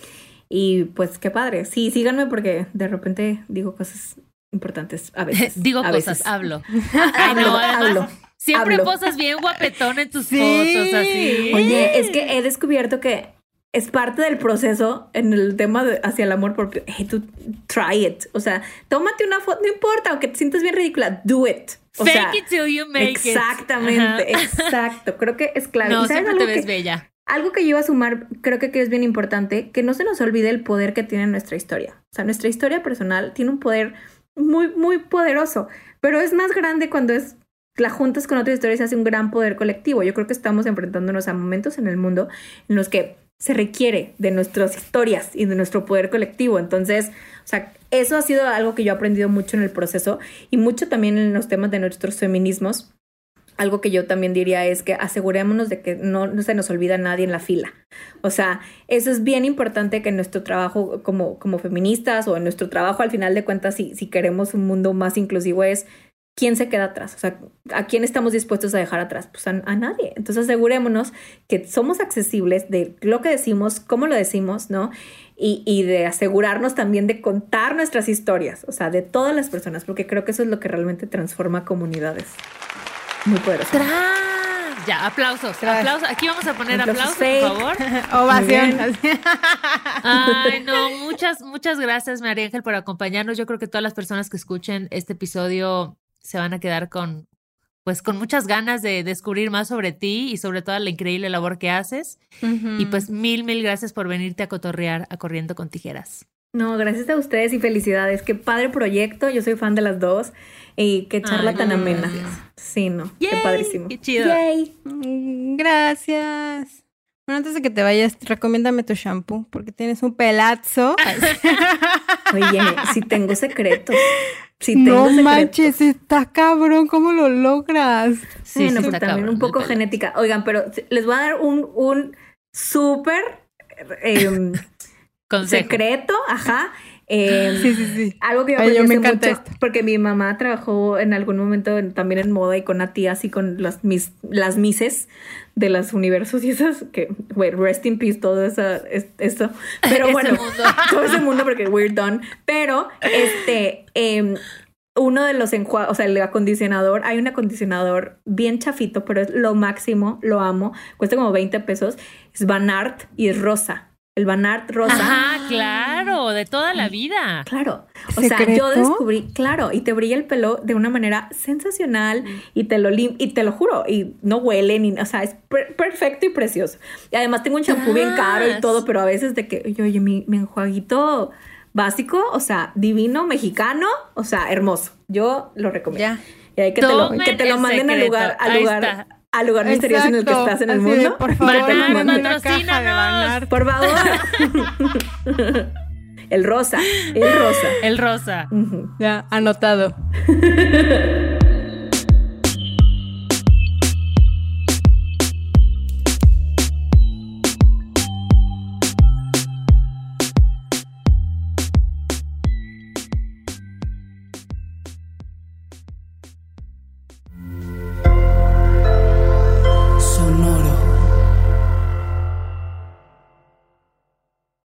Y pues qué padre. Sí, síganme porque de repente digo cosas importantes a [LAUGHS] veces. digo cosas, hablo. [LAUGHS] hablo, hablo. Siempre posas bien guapetón en tus fotos, así. Oye, es que he descubierto que es parte del proceso en el tema de, hacia el amor propio. Hey, tú try it. O sea, tómate una foto, no importa, aunque te sientas bien ridícula, do it. Fake it till you make it. Exactamente, exacto. Creo que es claro. No, siempre te ves bella. Algo que yo iba a sumar, creo que es bien importante, que no se nos olvide el poder que tiene nuestra historia. O sea, nuestra historia personal tiene un poder muy, muy poderoso, pero es más grande cuando es la juntas con otras historias y hace un gran poder colectivo. Yo creo que estamos enfrentándonos a momentos en el mundo en los que se requiere de nuestras historias y de nuestro poder colectivo. Entonces, o sea, eso ha sido algo que yo he aprendido mucho en el proceso y mucho también en los temas de nuestros feminismos. Algo que yo también diría es que asegurémonos de que no, no, se nos olvida nadie en la fila. O sea, eso es bien importante que en nuestro trabajo como, como feministas o en nuestro trabajo al final de cuentas, si, si queremos un mundo más inclusivo, es ¿quién se queda atrás? O sea, ¿a quién estamos dispuestos a dejar atrás? Pues a, nadie. Entonces asegurémonos que somos accesibles de lo que decimos, cómo lo decimos, ¿no? Y, y, de asegurarnos también de contar nuestras historias, o sea, de todas las personas, porque creo que eso es lo que realmente transforma comunidades. Muy poderoso. Ya, aplausos, aplausos. Aquí vamos a poner aplausos, por favor. [LAUGHS] Ovación. Ay, no, muchas, muchas gracias, María Ángel, por acompañarnos. Yo creo que todas las personas que escuchen este episodio se van a quedar con, pues, con muchas ganas de descubrir más sobre ti y sobre toda la increíble labor que haces. Y pues mil, mil gracias por venirte a cotorrear a Corriendo con Tijeras. No, gracias a ustedes y felicidades. Qué padre proyecto. Yo soy fan de las dos. Y qué charla tan amena. Sí, no. qué padrísimo. Qué chido. Mm, gracias. Bueno, antes de que te vayas, recomiéndame tu shampoo porque tienes un pelazo. [LAUGHS] Oye, si tengo secretos no manches, está cabrón, ¿cómo lo logras? Sí, bueno, pues también un poco genética. Oigan, pero les voy a dar un, un súper em, secreto, ajá. [LAUGHS] Em, sí, sí, sí. Algo que yo, Ay, me encanta mucho, porque mi mamá trabajó en algún momento también en moda y con una tía así con las, mis, las mises de los universos y esas que, wait, rest in peace, todo eso, eso. Pero [LAUGHS] bueno, [LAUGHS] todo ese mundo porque we're done. Pero, este, eh, uno de los enjuagues, o sea, el acondicionador, hay un acondicionador bien chafito, pero es lo máximo, lo amo, cuesta como 20 pesos, es Van Art y es rosa el Banart rosa. Ajá, claro, de toda la vida. Claro. O sea, yo descubrí, claro, y te brilla el pelo de una manera sensacional y te lo y te lo juro, y no huele ni, o sea, es perfecto y precioso. Y además tengo un champú bien caro y todo, pero a veces de que, oye, mi, mi enjuaguito básico, o sea, divino, mexicano, o sea, hermoso. Yo lo recomiendo. Ya. Y hay que te lo, que te lo manden al lugar, al lugar, al lugar misterioso en el que estás en el mundo. por favor, Por favor. el rosa, el rosa. El rosa. Ya, anotado. [LAUGHS]